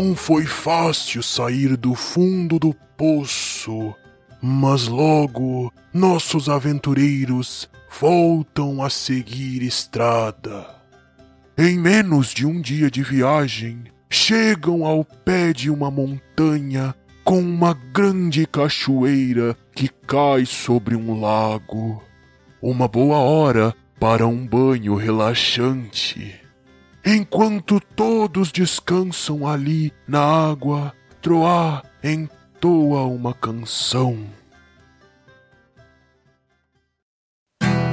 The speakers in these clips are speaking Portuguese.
Não foi fácil sair do fundo do poço, mas logo nossos aventureiros voltam a seguir estrada. Em menos de um dia de viagem, chegam ao pé de uma montanha com uma grande cachoeira que cai sobre um lago. Uma boa hora para um banho relaxante. Enquanto todos descansam ali na água, Troá entoa uma canção.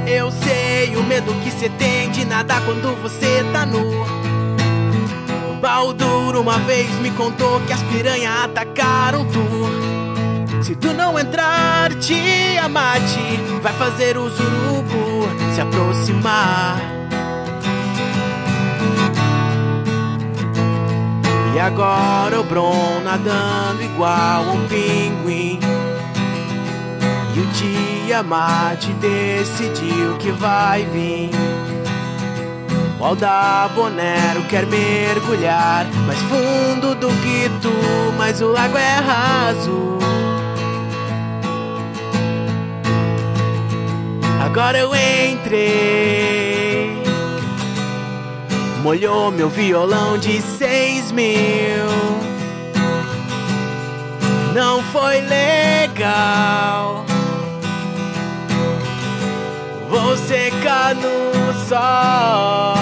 Eu sei o medo que cê tem de nadar quando você tá nu. Baldur uma vez me contou que as piranhas atacaram tu. Se tu não entrar, Tiamat vai fazer o urubu se aproximar. E agora o Bron nadando igual um pinguim. E o Tiamat decidiu que vai vir. O Aldabonero quer mergulhar mais fundo do que tu, mas o lago é raso. Agora eu entrei, molhou meu violão de seis mil. Não foi legal. Vou secar no sol.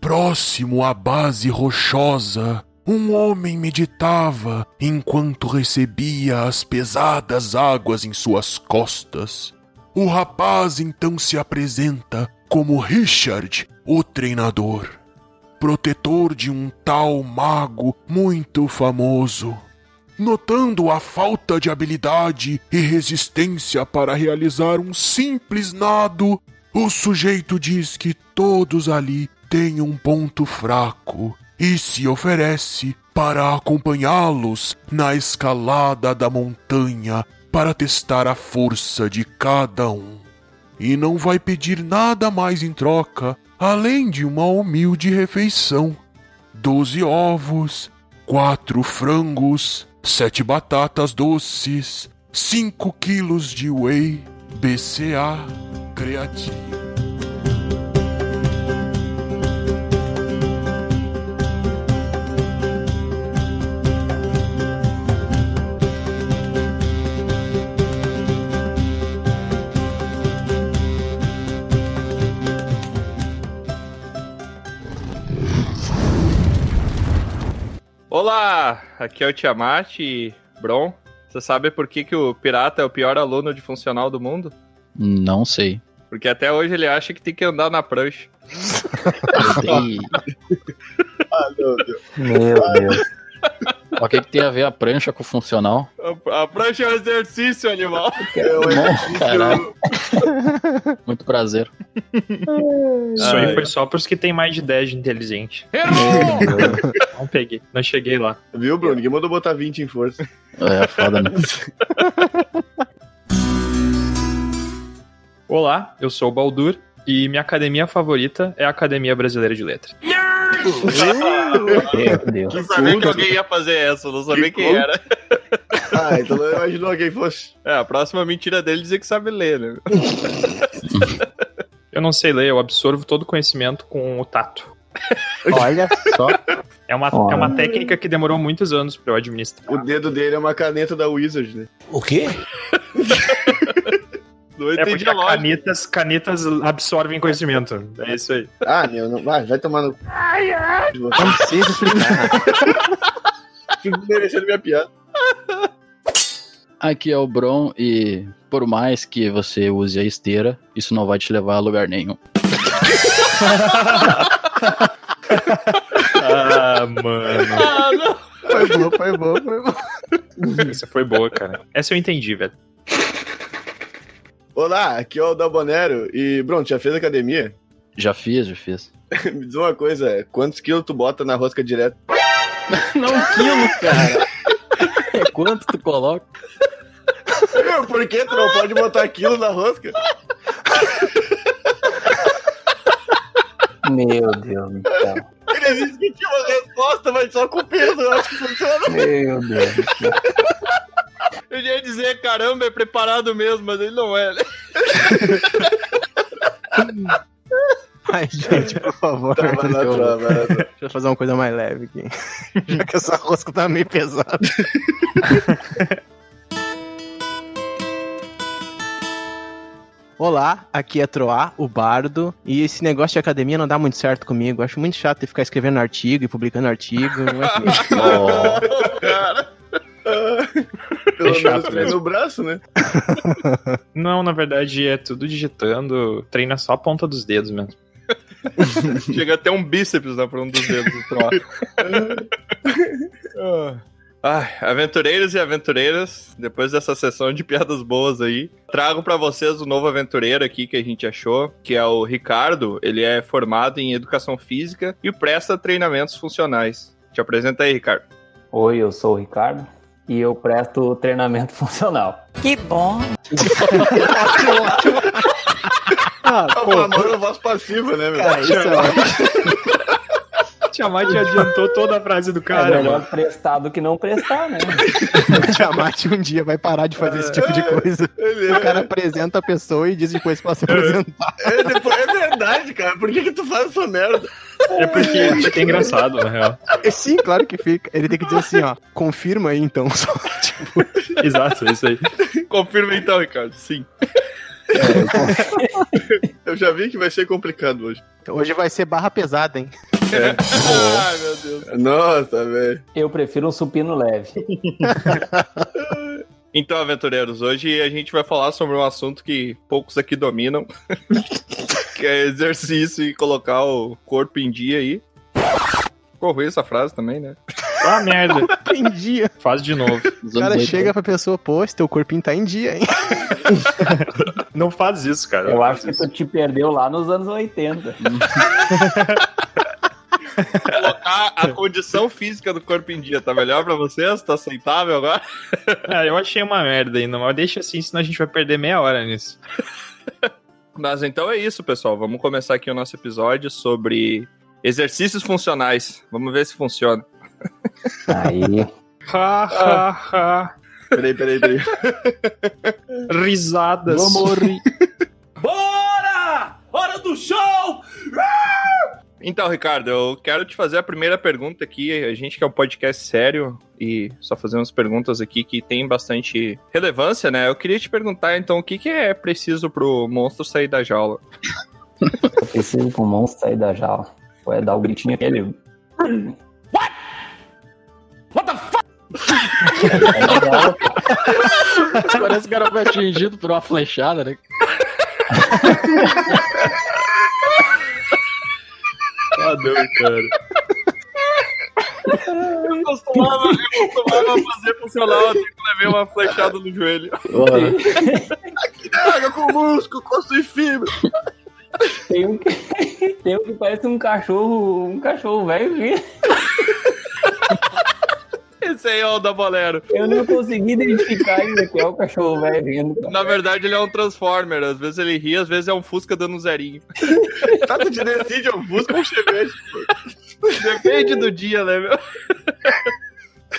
Próximo à base rochosa, um homem meditava enquanto recebia as pesadas águas em suas costas. O rapaz então se apresenta como Richard, o treinador, protetor de um tal mago muito famoso. Notando a falta de habilidade e resistência para realizar um simples nado, o sujeito diz que todos ali têm um ponto fraco e se oferece para acompanhá-los na escalada da montanha para testar a força de cada um. E não vai pedir nada mais em troca além de uma humilde refeição: doze ovos, quatro frangos, sete batatas doces, cinco quilos de whey, BCA, creatina. Olá, aqui é o Tiamat e Bron. Você sabe por que, que o pirata é o pior aluno de funcional do mundo? Não sei. Porque até hoje ele acha que tem que andar na prancha. Ah, meu Deus. Meu Deus. O que, que tem a ver a prancha com o funcional? A, a prancha é um exercício, animal. Não, caralho. Muito prazer. Isso aí foi só pros que tem mais de 10 de inteligente. Não peguei, não cheguei lá. Viu, Bruno? Ninguém mandou botar 20 em força. É foda, né? Olá, eu sou o Baldur e minha academia favorita é a Academia Brasileira de Letras. Meu Deus. Eu sabia que alguém ia fazer essa, eu não sabia Que quem era. Ah, então não imaginou quem fosse. É, a próxima mentira dele é dizer que sabe ler, né? Eu não sei ler, eu absorvo todo o conhecimento com o tato. Olha só. É uma, Olha. é uma técnica que demorou muitos anos pra eu administrar. O dedo dele é uma caneta da Wizard, né? O quê? Não É entendi porque a lógica. canetas, canetas absorvem conhecimento. É isso aí. Ah, meu, não... vai, vai tomar no. Não precisa explicar. Fico merecendo minha piada. Aqui é o Bron e por mais que você use a esteira, isso não vai te levar a lugar nenhum. Ah, mano. Ah, não. Foi bom, foi bom, foi bom. Essa foi boa, cara. Essa eu entendi, velho. Olá, aqui é o Dabonero. E, Bruno, já fez academia? Já fiz, já fiz. Me diz uma coisa, quantos quilos tu bota na rosca direto? Não quilo, cara. É quanto tu coloca? Meu, por que tu não pode botar quilo na rosca? Meu Deus do céu. Ele disse que tinha uma resposta, mas só com o peso eu acho que funciona. Meu Deus Eu ia dizer, caramba, é preparado mesmo, mas ele não é. né? Ai, gente, por favor. Tá, vai lá, Eu-. Deixa eu fazer uma coisa mais leve aqui. Já que essa rosca tá meio pesada. Olá, aqui é Troá, o Bardo, e esse negócio de academia não dá muito certo comigo. Acho muito chato ter que ficar escrevendo artigo e publicando artigo. Não é. Ó, Cara. Pelo É chato menos no braço, né? Não, na verdade é tudo digitando, treina só a ponta dos dedos mesmo. Chega até um bíceps na um dos dedos do Troá. Ai, aventureiros e aventureiras, depois dessa sessão de piadas boas aí, trago pra vocês o novo aventureiro aqui que a gente achou, que é o Ricardo. Ele é formado em educação física e presta treinamentos funcionais. Te apresenta aí, Ricardo. Oi, eu sou o Ricardo e eu presto treinamento funcional. Que bom. Ah, A famosa voz passiva, né, meu? cara, isso é ótimo. Tiamat adiantou toda a frase do é cara, melhor mano. prestar do que não prestar, né? O Tiamat um dia vai parar de fazer esse tipo de coisa. Ele O cara apresenta a pessoa e diz depois pra se apresentar. é, depois- é verdade, cara. Por que, que tu faz essa merda? É porque fica engraçado, na real. É, Sim, claro que fica. Ele tem que dizer assim, ó. Confirma aí então. Só, tipo, Exato, é isso aí. Confirma então, Ricardo. Sim. Eu já vi que vai ser complicado hoje. hoje vai ser barra pesada, hein? Ai, meu Deus. Nossa, velho. Eu prefiro um supino leve. Então, aventureiros, hoje a gente vai falar sobre um assunto que poucos aqui dominam, que é exercício e colocar o corpo em dia aí. Ruim essa frase também, né? Ah, merda. Em dia. Faz de novo. O cara chega pra pessoa, pô, esse teu corpinho tá em dia, hein? Não faz isso, cara. Eu acho que tu te perdeu lá nos anos 80. Colocar a condição física do corpo em dia, tá melhor pra vocês? Tá aceitável agora? Ah, eu achei uma merda ainda, mas deixa assim, senão a gente vai perder meia hora nisso. Mas então é isso, pessoal. Vamos começar aqui o nosso episódio sobre exercícios funcionais. Vamos ver se funciona. Aí, Ha, ha, ha. Peraí, peraí, peraí. Risadas. Vamos rir. Bora! Hora do show! Então, Ricardo, eu quero te fazer a primeira pergunta aqui. A gente que é um podcast sério e só fazer umas perguntas aqui que tem bastante relevância, né? Eu queria te perguntar, então, o que, que é preciso pro monstro sair da jaula? eu preciso pro monstro sair da jaula. Vai dar o gritinho aquele. Parece que o cara foi atingido por uma flechada, né? Ah, não, cara. Eu costumava, eu costumava fazer funcional até que levei uma flechada no joelho. Água com músculo, coço e fibra. Tem um que, tem um que parece um cachorro, um cachorro velho. Esse aí é o da Bolero. Eu não consegui identificar ainda que é o cachorro velho rindo. cara. Na verdade, ele é um Transformer. Às vezes ele ri, às vezes é um Fusca dando um zerinho. Tá, tu te decide, eu busco um chevette. Depende do dia, né, meu?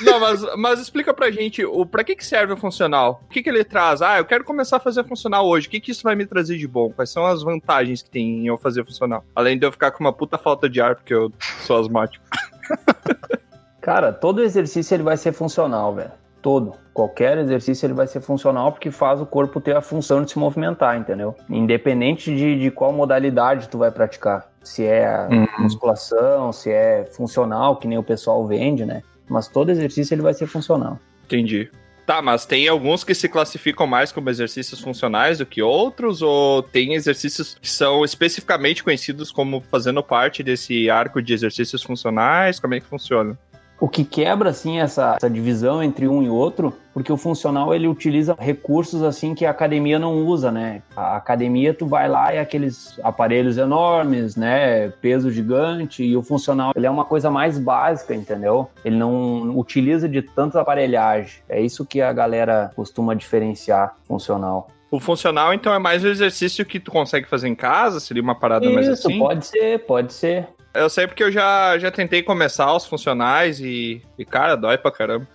Não, mas, mas explica pra gente, o, pra que, que serve o funcional? O que, que ele traz? Ah, eu quero começar a fazer funcional hoje. O que, que isso vai me trazer de bom? Quais são as vantagens que tem em eu fazer funcional? Além de eu ficar com uma puta falta de ar, porque eu sou asmático. Cara, todo exercício ele vai ser funcional, velho. Todo. Qualquer exercício ele vai ser funcional porque faz o corpo ter a função de se movimentar, entendeu? Independente de, de qual modalidade tu vai praticar. Se é musculação, se é funcional, que nem o pessoal vende, né? Mas todo exercício ele vai ser funcional. Entendi. Tá, mas tem alguns que se classificam mais como exercícios funcionais do que outros? Ou tem exercícios que são especificamente conhecidos como fazendo parte desse arco de exercícios funcionais? Como é que funciona? O que quebra assim essa, essa divisão entre um e outro, porque o funcional ele utiliza recursos assim que a academia não usa, né? A academia tu vai lá e aqueles aparelhos enormes, né, peso gigante e o funcional ele é uma coisa mais básica, entendeu? Ele não utiliza de tanta aparelhagem. É isso que a galera costuma diferenciar funcional. O funcional, então, é mais o exercício que tu consegue fazer em casa? Seria uma parada mais Isso, assim? pode ser, pode ser. Eu sei porque eu já, já tentei começar os funcionais e, e, cara, dói pra caramba.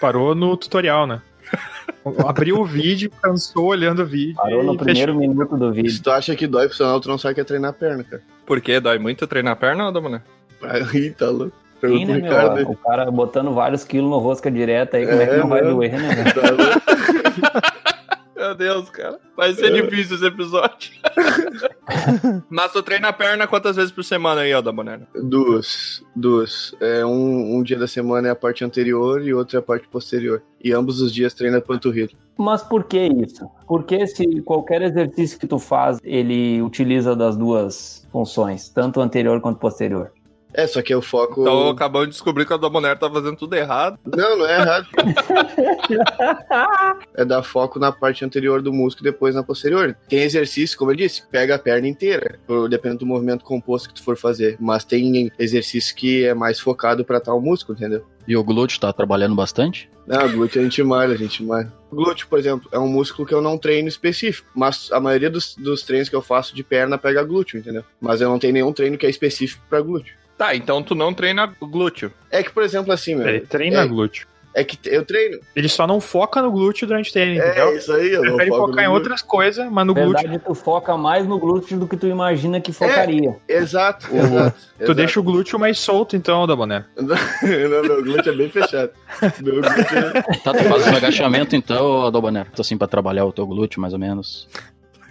Parou no tutorial, né? Abriu o vídeo, cansou olhando o vídeo. Parou no primeiro fechou. minuto do vídeo. Se tu acha que dói funcional, tu não sabe que é treinar a perna, cara. Por quê? Dói muito treinar a perna, ou, Damoné? Aí tá louco. Sim, Pergunta né, meu? Ricardo aí. O cara botando vários quilos no rosca direta aí, como é, que É, não vai mano. doer, né? Tá louco. Meu Deus, cara. Vai ser difícil esse episódio. Mas tu treina a perna quantas vezes por semana aí, ó, Damoné? Duas. Duas. É, um, um dia da semana é a parte anterior e outro é a parte posterior. E ambos os dias treina a panturrilha. Mas por que isso? Porque se qualquer exercício que tu faz, ele utiliza das duas funções, tanto anterior quanto posterior. É, só que é o foco. Então acabamos de descobrir que a Damoné tá fazendo tudo errado. Não, não é errado. é dar foco na parte anterior do músculo e depois na posterior. Tem exercício, como eu disse, pega a perna inteira, dependendo do movimento composto que tu for fazer. Mas tem exercício que é mais focado pra tal músculo, entendeu? E o glúteo tá trabalhando bastante? Não, glúteo a gente malha, a gente malha. Glúteo, por exemplo, é um músculo que eu não treino específico, mas a maioria dos, dos treinos que eu faço de perna pega glúteo, entendeu? Mas eu não tenho nenhum treino que é específico pra glúteo. Tá, então tu não treina glúteo. É que, por exemplo, assim, meu. Ele treina é, glúteo. é que eu treino. Ele só não foca no glúteo durante o treino, É entendeu? isso aí, eu não Prefere foco focar em glúteo. outras coisas, mas no Na glúteo verdade, tu foca mais no glúteo do que tu imagina que focaria. Exato, exato. Tu deixa o glúteo mais solto, então, da boné. não, meu glúteo é bem fechado. Meu glúteo é... Tá, tu faz um agachamento então, Adobanero. Assim, pra trabalhar o teu glúteo, mais ou menos.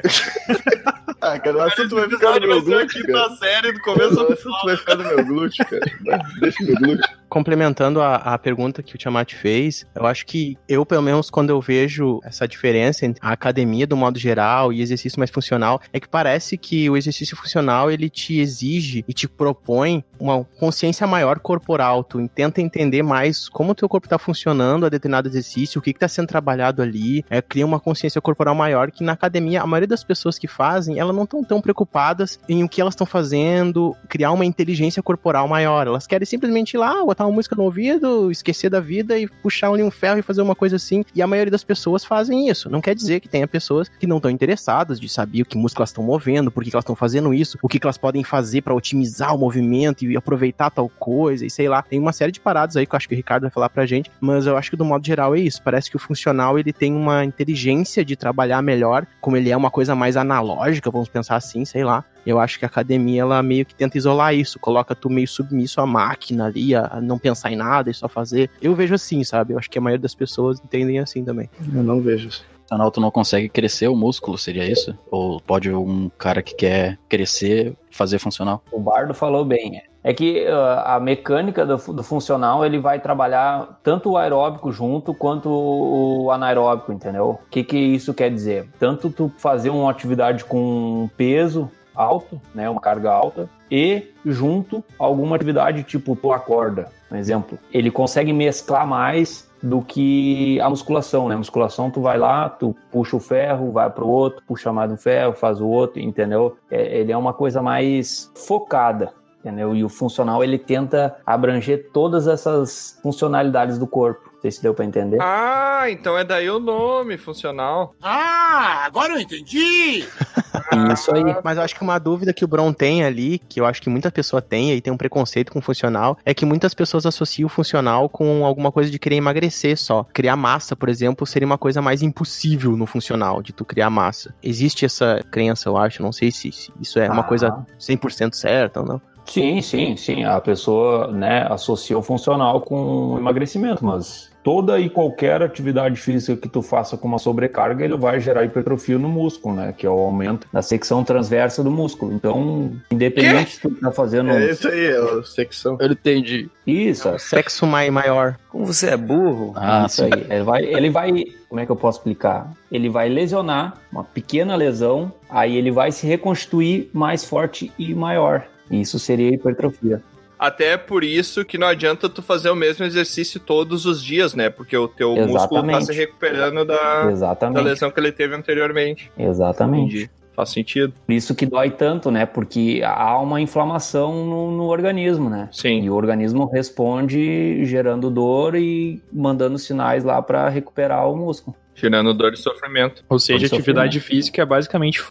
Ah, cara, o assunto vai ficar no meu glúteo, cara. série do O assunto vai ficar no meu glúteo, cara. Deixa meu glúteo. Complementando a, a pergunta que o Tiamat fez, eu acho que eu, pelo menos, quando eu vejo essa diferença entre a academia do modo geral e exercício mais funcional, é que parece que o exercício funcional ele te exige e te propõe uma consciência maior corporal. Tu tenta entender mais como o teu corpo está funcionando a determinado exercício, o que está sendo trabalhado ali, é, cria uma consciência corporal maior que na academia a maioria das pessoas que fazem, elas não estão tão preocupadas em o que elas estão fazendo, criar uma inteligência corporal maior. Elas querem simplesmente ir lá, botar uma música no ouvido, esquecer da vida e puxar ali um ferro e fazer uma coisa assim. E a maioria das pessoas fazem isso. Não quer dizer que tenha pessoas que não estão interessadas de saber o que música elas estão movendo, por que elas estão fazendo isso, o que que elas podem fazer para otimizar o movimento e aproveitar tal coisa e sei lá. Tem uma série de paradas aí que eu acho que o Ricardo vai falar pra gente, mas eu acho que do modo geral é isso. Parece que o funcional ele tem uma inteligência de trabalhar melhor, como ele é uma coisa mais analógica, vamos pensar assim, sei lá. Eu acho que a academia ela meio que tenta isolar isso, coloca tu meio submisso à máquina ali, a não pensar em nada e só fazer. Eu vejo assim, sabe? Eu acho que a maioria das pessoas entendem assim também. Eu não vejo isso. Então, tu não consegue crescer o músculo, seria isso? Ou pode um cara que quer crescer fazer funcional? O Bardo falou bem. É que uh, a mecânica do, do funcional ele vai trabalhar tanto o aeróbico junto quanto o anaeróbico, entendeu? O que, que isso quer dizer? Tanto tu fazer uma atividade com peso alto, né, uma carga alta, e junto alguma atividade tipo pular corda, um exemplo. Ele consegue mesclar mais do que a musculação, né? A musculação tu vai lá, tu puxa o ferro, vai pro outro, puxa mais um ferro, faz o outro, entendeu? É, ele é uma coisa mais focada, entendeu? E o funcional ele tenta abranger todas essas funcionalidades do corpo. Não sei se deu pra entender. Ah, então é daí o nome, funcional. Ah, agora eu entendi! Isso aí. Mas eu acho que uma dúvida que o Bron tem ali, que eu acho que muita pessoa tem e tem um preconceito com o funcional, é que muitas pessoas associam o funcional com alguma coisa de querer emagrecer só. Criar massa, por exemplo, seria uma coisa mais impossível no funcional, de tu criar massa. Existe essa crença, eu acho, não sei se, se isso é uma Ah. coisa 100% certa ou não. Sim, sim, sim. A pessoa, né, associa o funcional com o emagrecimento, mas toda e qualquer atividade física que tu faça com uma sobrecarga, ele vai gerar hipertrofia no músculo, né, que é o aumento da secção transversa do músculo. Então, independente se tu tá fazendo É isso aí, é a secção. Eu entendi. isso, Sexo mai maior. como você é burro, Ah, isso aí. Ele vai, ele vai, como é que eu posso explicar? Ele vai lesionar uma pequena lesão, aí ele vai se reconstituir mais forte e maior. Isso seria hipertrofia. Até por isso que não adianta tu fazer o mesmo exercício todos os dias, né? Porque o teu músculo tá Exatamente. se recuperando da, da lesão que ele teve anteriormente. Exatamente. Entendi. Faz sentido. Por isso que dói tanto, né? Porque há uma inflamação no, no organismo, né? Sim. E o organismo responde gerando dor e mandando sinais lá para recuperar o músculo. Tirando dor e sofrimento. Ou seja, atividade física é basicamente.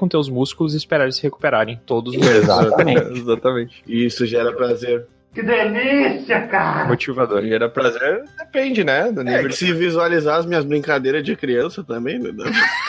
Com teus músculos e esperar eles se recuperarem todos os meses. Exatamente. Exatamente. E isso gera prazer. Que delícia, cara! Motivador. Gera prazer, depende, né? Do É nível que se visualizar as minhas brincadeiras de criança também, né?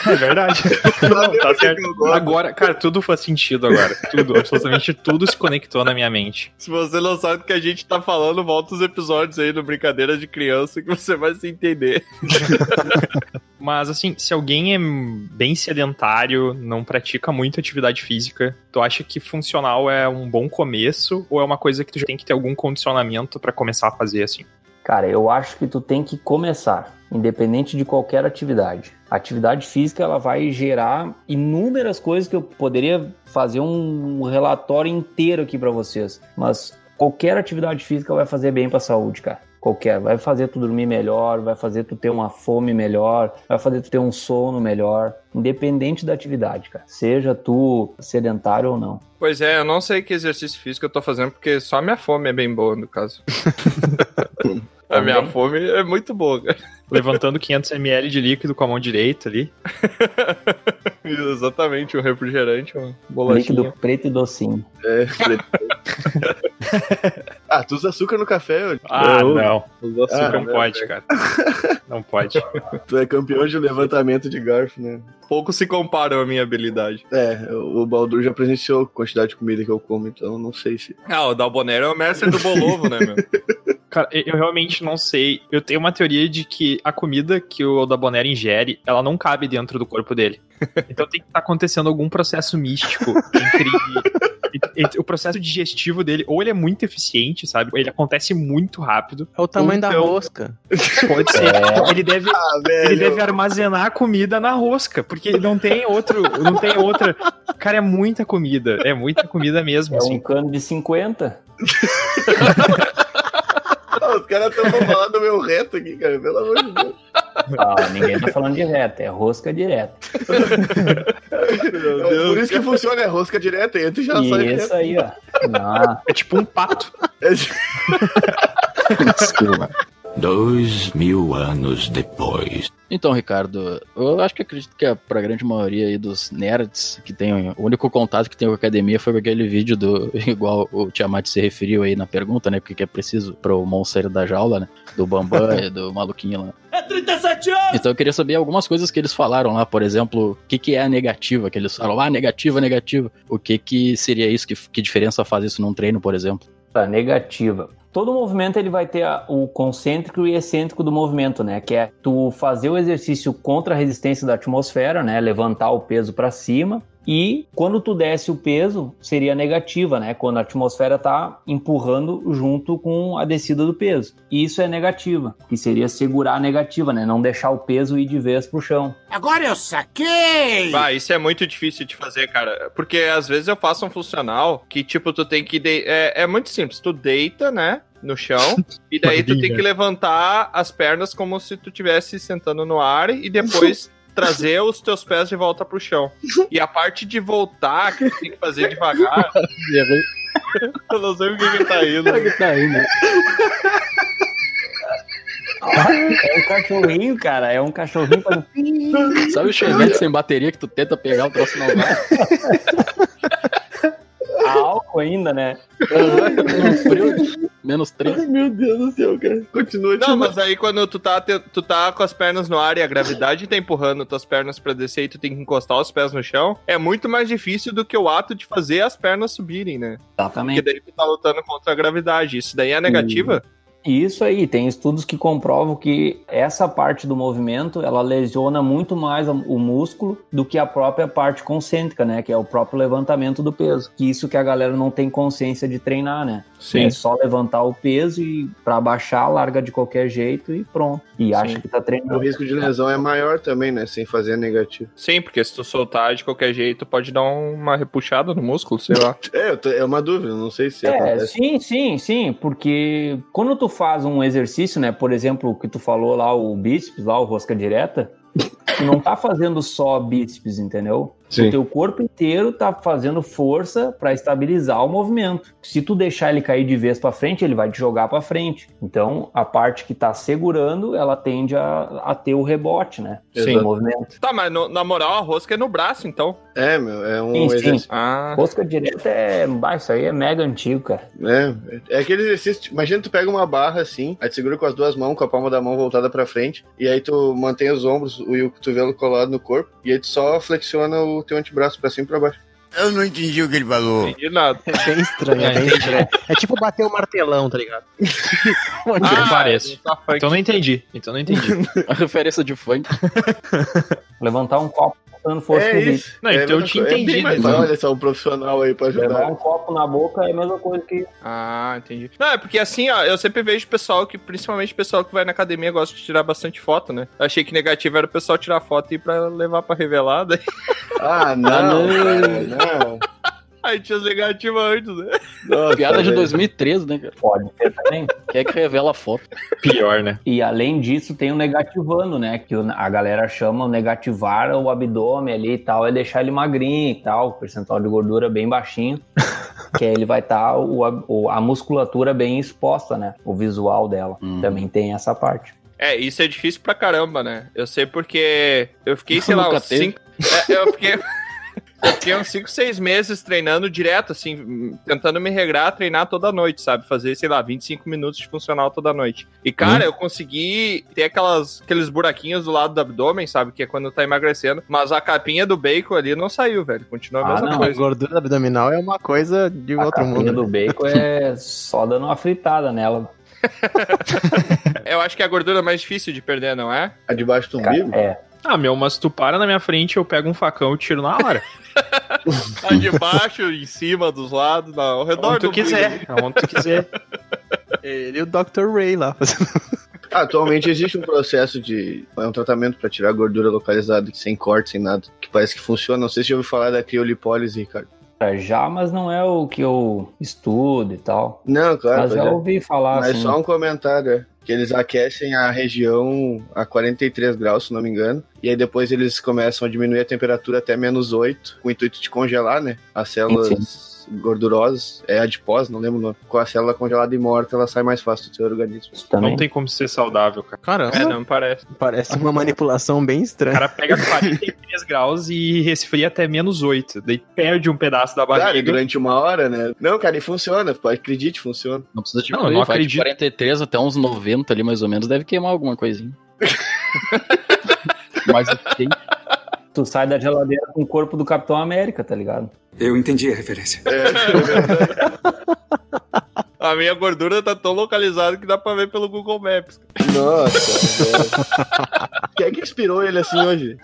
É verdade. Não, tá certo. Agora, cara, tudo faz sentido agora. Tudo, absolutamente tudo se conectou na minha mente. Se você não sabe do que a gente tá falando, volta os episódios aí do Brincadeira de Criança que você vai se entender. Mas assim, se alguém é bem sedentário, não pratica muito atividade física, tu acha que funcional é um bom começo ou é uma coisa que tu já tem que ter algum condicionamento pra começar a fazer assim? Cara, eu acho que tu tem que começar, independente de qualquer atividade. A atividade física ela vai gerar inúmeras coisas que eu poderia fazer um relatório inteiro aqui pra vocês, mas qualquer atividade física vai fazer bem pra saúde, cara. Qualquer, vai fazer tu dormir melhor, vai fazer tu ter uma fome melhor, vai fazer tu ter um sono melhor, independente da atividade, cara. Seja tu sedentário ou não. Pois é, eu não sei que exercício físico eu tô fazendo, porque só a minha fome é bem boa, no caso. a minha Também? fome é muito boa, cara. Levantando 500ml de líquido com a mão direita ali. Exatamente, um refrigerante, uma bolachinha. Líquido preto e docinho. É, ah, tu usa açúcar no café? Ah, Eu- não. Os açúcar. não pode, cara. Não pode. Tu é campeão de levantamento de garfo, né? Pouco se comparam a minha habilidade. É, o Baldur já presenciou a quantidade de comida que eu como, então não sei se. Ah, o Dalbonero é o mestre do bolovo, né, meu? Cara, eu realmente não sei. Eu tenho uma teoria de que a comida que o Dabonero ingere, ela não cabe dentro do corpo dele. Então tem que estar acontecendo algum processo místico entre o processo digestivo dele. Ou ele é muito eficiente, sabe? Ele acontece muito rápido. É o tamanho da Então- rosca. Pode ser. Ele deve, Ah, ele deve armazenar a comida na rosca, porque não tem outro, não tem outra. Cara, é muita comida, é muita comida mesmo, É assim. um cano de 50. Ah, os caras estão falando do meu reto aqui, cara, pelo amor de Deus. Ah, ninguém tá falando de reta, é rosca direta. É por isso que funciona, é rosca direta, entra e já sai E isso reto. aí, ó. Não, É tipo um pato. Desculpa. Dois mil anos depois. Então, Ricardo, eu acho que acredito que é pra grande maioria aí dos nerds que tem o único contato que tem com a academia foi aquele vídeo do igual o Tiamat se referiu aí na pergunta, né? Porque que é preciso pro monstro da jaula, né? Do Bambam e do maluquinho lá. É 37 anos! Então eu queria saber algumas coisas que eles falaram lá, por exemplo, o que, que é a negativa, que eles falam, ah, negativa, negativa. O que que seria isso? Que, que diferença faz isso num treino, por exemplo? tá, negativa. Todo movimento ele vai ter a- o concêntrico e excêntrico do movimento, né? Que é tu fazer o exercício contra a resistência da atmosfera, né? Levantar o peso para cima. E quando tu desce o peso, seria negativa, né? Quando a atmosfera tá empurrando junto com a descida do peso. Isso é negativa, que seria segurar a negativa, né? Não deixar o peso ir de vez pro chão. Agora eu saquei! Bah, isso é muito difícil de fazer, cara. Porque às vezes eu faço um funcional que, tipo, tu tem que. de- É, é muito simples. Tu deita, né? No chão, e daí tu tem que levantar as pernas como se tu estivesse sentando no ar e depois trazer os teus pés de volta pro chão. E a parte de voltar, que tu tem que fazer devagar, eu não sei o que que tá indo. tá indo. É um cachorrinho, cara. É um cachorrinho fazendo... Sabe o chevette sem bateria que tu tenta pegar o troço não vai? Álcool ainda, né? Um frio, menos 3. Meu Deus do céu, cara. Continua Não, mas aí quando tu tá, te- tu tá com as pernas no ar e a gravidade tá empurrando tuas pernas pra descer e tu tem que encostar os pés no chão, é muito mais difícil do que o ato de fazer as pernas subirem, né? Porque Exatamente. daí tu tá lutando contra a gravidade. Isso daí é negativa? Isso aí, tem estudos que comprovam que essa parte do movimento, ela lesiona muito mais o músculo do que a própria parte concêntrica, né? Que é o próprio levantamento do peso. Que isso que a galera não tem consciência de treinar, né? É só levantar o peso e pra baixar, larga de qualquer jeito e pronto. E acha que tá O treinando. risco de lesão é maior também, né? Sem fazer negativo. Sim, porque se tu soltar de qualquer jeito, pode dar uma repuxada no músculo, sei lá. É, é uma dúvida, não sei se É, acontece. sim, sim, sim, porque quando tu faz um exercício, né, por exemplo, o que tu falou lá, o bíceps, lá, o rosca direta, tu não tá fazendo só bíceps, entendeu? Sim. O teu corpo inteiro tá fazendo força para estabilizar o movimento. Se tu deixar ele cair de vez para frente, ele vai te jogar para frente. Então, a parte que tá segurando, ela tende a, a ter o rebote, né? Sim. Do movimento. Tá, mas no- na moral, a rosca é no braço, então. É, meu, é um Sim, sim. exercício. Ah. Rosca direta é. bah, Isso aí é mega antigo, cara. É, é aquele exercício. Imagina tu pega uma barra assim, aí tu segura com as duas mãos, com a palma da mão voltada pra frente, e aí tu mantém os ombros e o cotovelo colado no corpo, e aí tu só flexiona o teu antebraço pra cima e pra baixo. Eu não entendi o que ele falou. Entendi nada. É bem estranho, é É, bem entendi. estranho. É tipo bater o martelão, tá ligado? Ah, parece. tá. Então não entendi. Então não entendi. A referência de funk. Levantar um copo dando força é no vídeo. isso. Não, é então eu mesma tinha coisa. É mais- então. Olha só, um profissional aí pra Levar ajudar. um copo na boca é a mesma coisa que. Ah, entendi. Não, é porque assim, ó, eu sempre vejo pessoal que, principalmente pessoal que vai na academia, gosta de tirar bastante foto, né? Achei que negativo era o pessoal tirar foto e ir pra levar pra revelada. Ah, não, cara, não. Aí tinha as negativas antes, né? Nossa, Piada de velho. 2013, né, cara? Pode ser também. Quem é que revela a foto? Pior, né? E além disso, tem o negativando, né? Que a galera chama o negativar o abdômen ali e tal, é deixar ele magrinho e tal, o percentual de gordura bem baixinho. que aí ele vai estar a musculatura bem exposta, né? O visual dela. Hum. Também tem essa parte. É, isso é difícil pra caramba, né? Eu sei porque eu fiquei, sei lá, uns cinco. É, eu fiquei. Eu fiquei uns 5, 6 meses treinando direto, assim, tentando me regrar, treinar toda noite, sabe? Fazer, sei lá, 25 minutos de funcional toda noite. E, cara, eu consegui ter aquelas, aqueles buraquinhos do lado do abdômen, sabe? Que é quando tá emagrecendo. Mas a capinha do bacon ali não saiu, velho. Continua a Ah, mesma não, A coisa. gordura abdominal é uma coisa de A outro capinha mundo. do bacon é só dando uma fritada nela. Eu acho que é a gordura mais difícil de perder, não é? A debaixo do umbigo? é. Ah, meu, mas tu para na minha frente, eu pego um facão e tiro na hora. A de baixo, em cima, dos lados, não, ao redor Onde tu do quiser. Onde tu quiser. Ele e o Dr. Ray lá fazendo. Atualmente existe um processo de. É um tratamento pra tirar gordura localizada, sem corte, sem nada. Que parece que funciona. Não sei se já ouviu falar da criolipólise, Ricardo. Já, mas não é o que eu estudo e tal. Não, claro. mas já é. ouvi falar Mas assim. só um comentário, é. Que eles aquecem a região a 43 graus, se não me engano. E aí depois eles começam a diminuir a temperatura até menos 8, com o intuito de congelar, né? As células gordurosas, é adipose, não lembro o nome. Com a célula congelada e morta, ela sai mais fácil do seu organismo. Também. Não tem como ser saudável, cara. Caramba, É, não parece. parece uma manipulação bem O estranha. cara pega 43 graus e resfria até menos 8. Daí perde um pedaço da Cara, e barriga. durante uma hora, né? Não, cara, e funciona, pode acredite, funciona. Não precisa te Não, eu não vai de acredito. 43 até uns 90 ali, mais ou menos, deve queimar alguma coisinha. Mas ok. Tu sai da geladeira com o corpo do Capitão América, tá ligado? Eu entendi a referência. A minha gordura tá tão localizada que dá pra ver pelo Google Maps. Nossa. Quem é que inspirou ele assim hoje?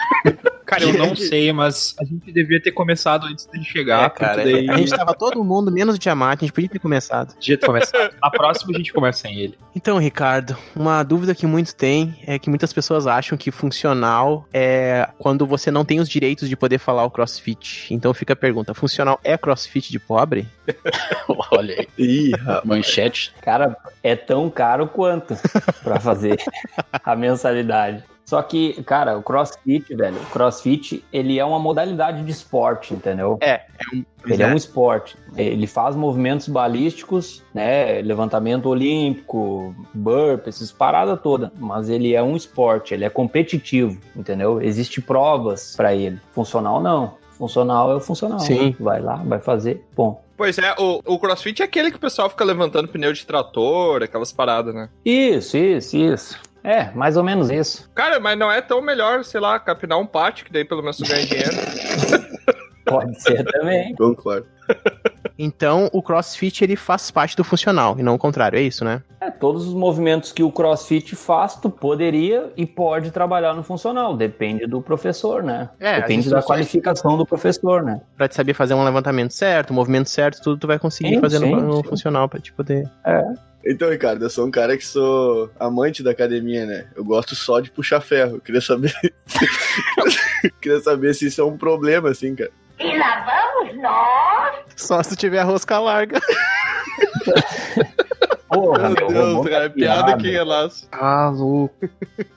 Cara, eu não sei, mas a gente devia ter começado antes dele chegar. É, cara, daí a gente tava todo mundo, menos o Tiamat, a gente podia ter começado. podia ter começado. Na próxima a gente começa sem ele. Então, Ricardo, uma dúvida que muitos têm é que muitas pessoas acham que funcional é quando você não tem os direitos de poder falar o crossfit. Então fica a pergunta: funcional é crossfit de pobre? Olha aí. Ih. Manchete. Cara, é tão caro quanto pra fazer a mensalidade. Só que, cara, o crossfit, velho, o crossfit, ele é uma modalidade de esporte, entendeu? É, Ele é um esporte. Ele faz movimentos balísticos, né? Levantamento olímpico, burp, essas paradas todas. Mas ele é um esporte, ele é competitivo, entendeu? Existem provas pra ele. Funcional não. Funcional é o funcional. Sim. Vai lá, vai fazer, bom. Pois é, o, o crossfit é aquele que o pessoal fica levantando pneu de trator, aquelas paradas, né? Isso, isso, isso. É, mais ou menos isso. Cara, mas não é tão melhor, sei lá, capinar um pátio, que daí pelo menos tu ganha dinheiro. Pode ser também. Concordo. Então o crossfit ele faz parte do funcional e não o contrário, é isso, né? É, todos os movimentos que o CrossFit faz, tu poderia e pode trabalhar no funcional. Depende do professor, né? É, Depende da qualificação do professor, né? Pra te saber fazer um levantamento certo, o movimento certo, tudo tu vai conseguir Sim, fazer no, sim, no sim. funcional pra te poder. Então, Ricardo, eu sou um cara que sou amante da academia, né? Eu gosto só de puxar ferro. Eu queria saber. queria saber se isso é um problema, assim, cara. E lá vamos nós. Só se tiver a rosca larga. Porra, Meu Deus, robô cara, é tá piada pirado. que relaxa. Ah, louco.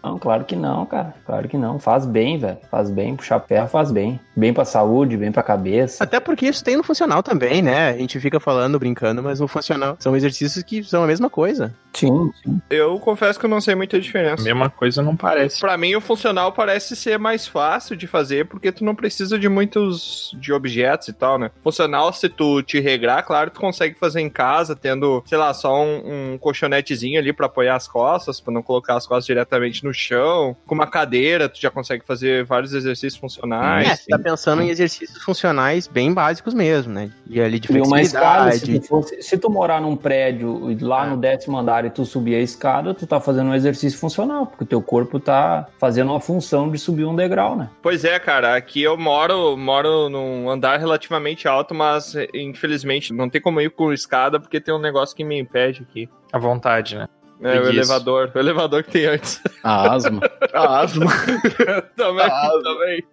Não, claro que não, cara. Claro que não. Faz bem, velho. Faz bem. Puxar ferro faz bem. Bem pra saúde, bem pra cabeça. Até porque isso tem no funcional também, né? A gente fica falando, brincando, mas no funcional são exercícios que são a mesma coisa. Sim, sim. Eu confesso que eu não sei muita diferença. Mesma coisa não parece. Pra mim, o funcional parece ser mais fácil de fazer, porque tu não precisa de muitos de objetos e tal, né? Funcional, se tu te regrar, claro, tu consegue fazer em casa, tendo, sei lá, só um, um colchonetezinho ali pra apoiar as costas, pra não colocar as costas diretamente no chão. Com uma cadeira, tu já consegue fazer vários exercícios funcionais. é, você tá pensando em exercícios funcionais bem básicos mesmo, né? E ali de E uma escada, se flexibilidade. tu, fosse- se tu morar num prédio e lá no décimo andar e tu subir a escada, tu tá fazendo um exercício funcional, porque o teu corpo tá fazendo uma função de subir um degrau, né? Pois é, cara, aqui eu moro, moro num andar relativamente alto, mas infelizmente não tem como ir com escada porque tem um negócio que me impede aqui. À vontade, né? É, o elevador. O elevador que tem antes. A asma. A asma. também, A asma. também.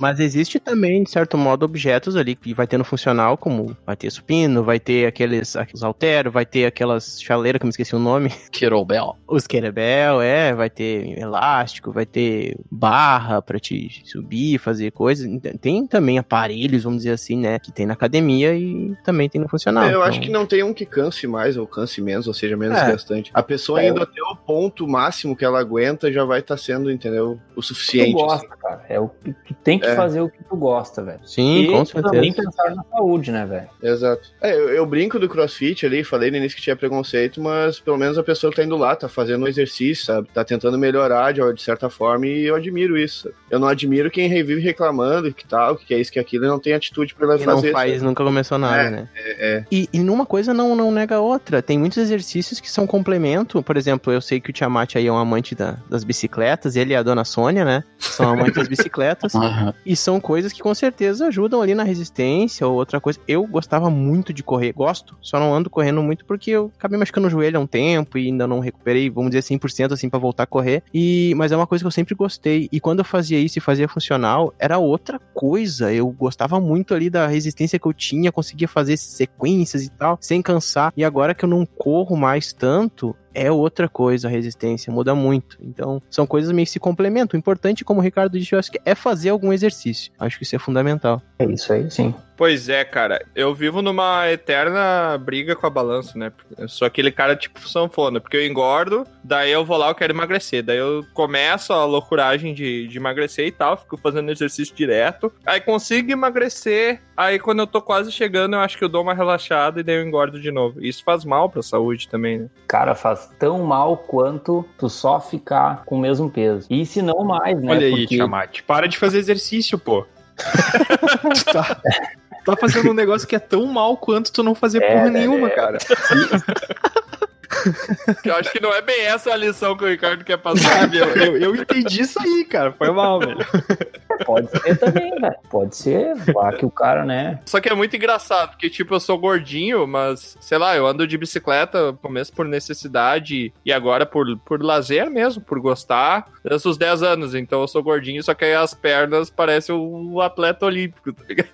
Mas existe também, de certo modo, objetos ali que vai ter no funcional, como vai ter supino, vai ter aqueles, aqueles halteros, vai ter aquelas chaleiras que eu me esqueci o nome. Kettlebell. Os querebel, é, vai ter elástico, vai ter barra pra te subir, fazer coisas. Tem também aparelhos, vamos dizer assim, né, que tem na academia e também tem no funcional. eu Então, acho que não tem um que canse mais ou canse menos, ou seja, menos É. desgastante. A pessoa É. indo até o ponto máximo que ela aguenta já vai estar sendo, entendeu? O suficiente. gosta, cara. É o que tem que É. fazer o que tu gosta, velho. Sim, e com também certeza. pensar na saúde, né, velho? Exato. É, eu, eu brinco do crossfit ali, falei no início que tinha preconceito, mas pelo menos a pessoa que tá indo lá, tá fazendo um exercício, sabe? Tá tentando melhorar de, de certa forma e eu admiro isso. Eu não admiro quem revive reclamando que tal, que é isso, que é aquilo e não tem atitude pra E não fazer. faz, sabe? nunca começou nada, É, né? É, é. E, e numa coisa não, não nega a outra. Tem muitos exercícios que são complemento. Por exemplo, eu sei que o Tiamat aí é um amante da- das bicicletas, ele e a dona Sônia, né? São amantes das bicicletas. E são coisas que com certeza ajudam ali na resistência ou outra coisa. Eu gostava muito de correr, gosto, só não ando correndo muito porque eu acabei machucando o joelho há um tempo e ainda não recuperei, vamos dizer 100% assim pra voltar a correr. E mas é uma coisa que eu sempre gostei. E quando eu fazia isso e fazia funcional, era outra coisa. Eu gostava muito ali da resistência que eu tinha, conseguia fazer sequências e tal, sem cansar. E agora que eu não corro mais tanto, é outra coisa a resistência, muda muito. Então, são coisas meio que se complementam. O importante, como o Ricardo disse, eu acho que é fazer algum exercício. Acho que isso é fundamental. É isso aí, sim. Pois é, cara. Eu vivo numa eterna briga com a balança, né? Eu sou aquele cara tipo sanfona, porque eu engordo, daí eu vou lá, eu quero emagrecer. Daí eu começo a loucuragem de, de emagrecer e tal, fico fazendo exercício direto. Aí consigo emagrecer, aí quando eu tô quase chegando, eu acho que eu dou uma relaxada e daí eu engordo de novo. Isso faz mal pra saúde também, né? Cara, faz tão mal quanto tu só ficar com o mesmo peso. E se não mais, né? Olha aí, Porque- Tiamat. Para de fazer exercício, pô. tá, tá fazendo um negócio que é tão mal quanto tu não fazer É, porra é, nenhuma, é. cara. Eu acho que não é bem essa a lição que o Ricardo quer passar. Eu, eu, eu entendi isso aí, cara. Foi mal, velho. Pode ser também, velho. Pode ser. Lá que o cara, né? Só que é muito engraçado, porque, tipo, eu sou gordinho, mas, sei lá, eu ando de bicicleta, começo por necessidade e agora por, por lazer mesmo, por gostar. Eu sou os 10 anos, então eu sou gordinho, só que aí as pernas parecem um atleta olímpico, tá ligado?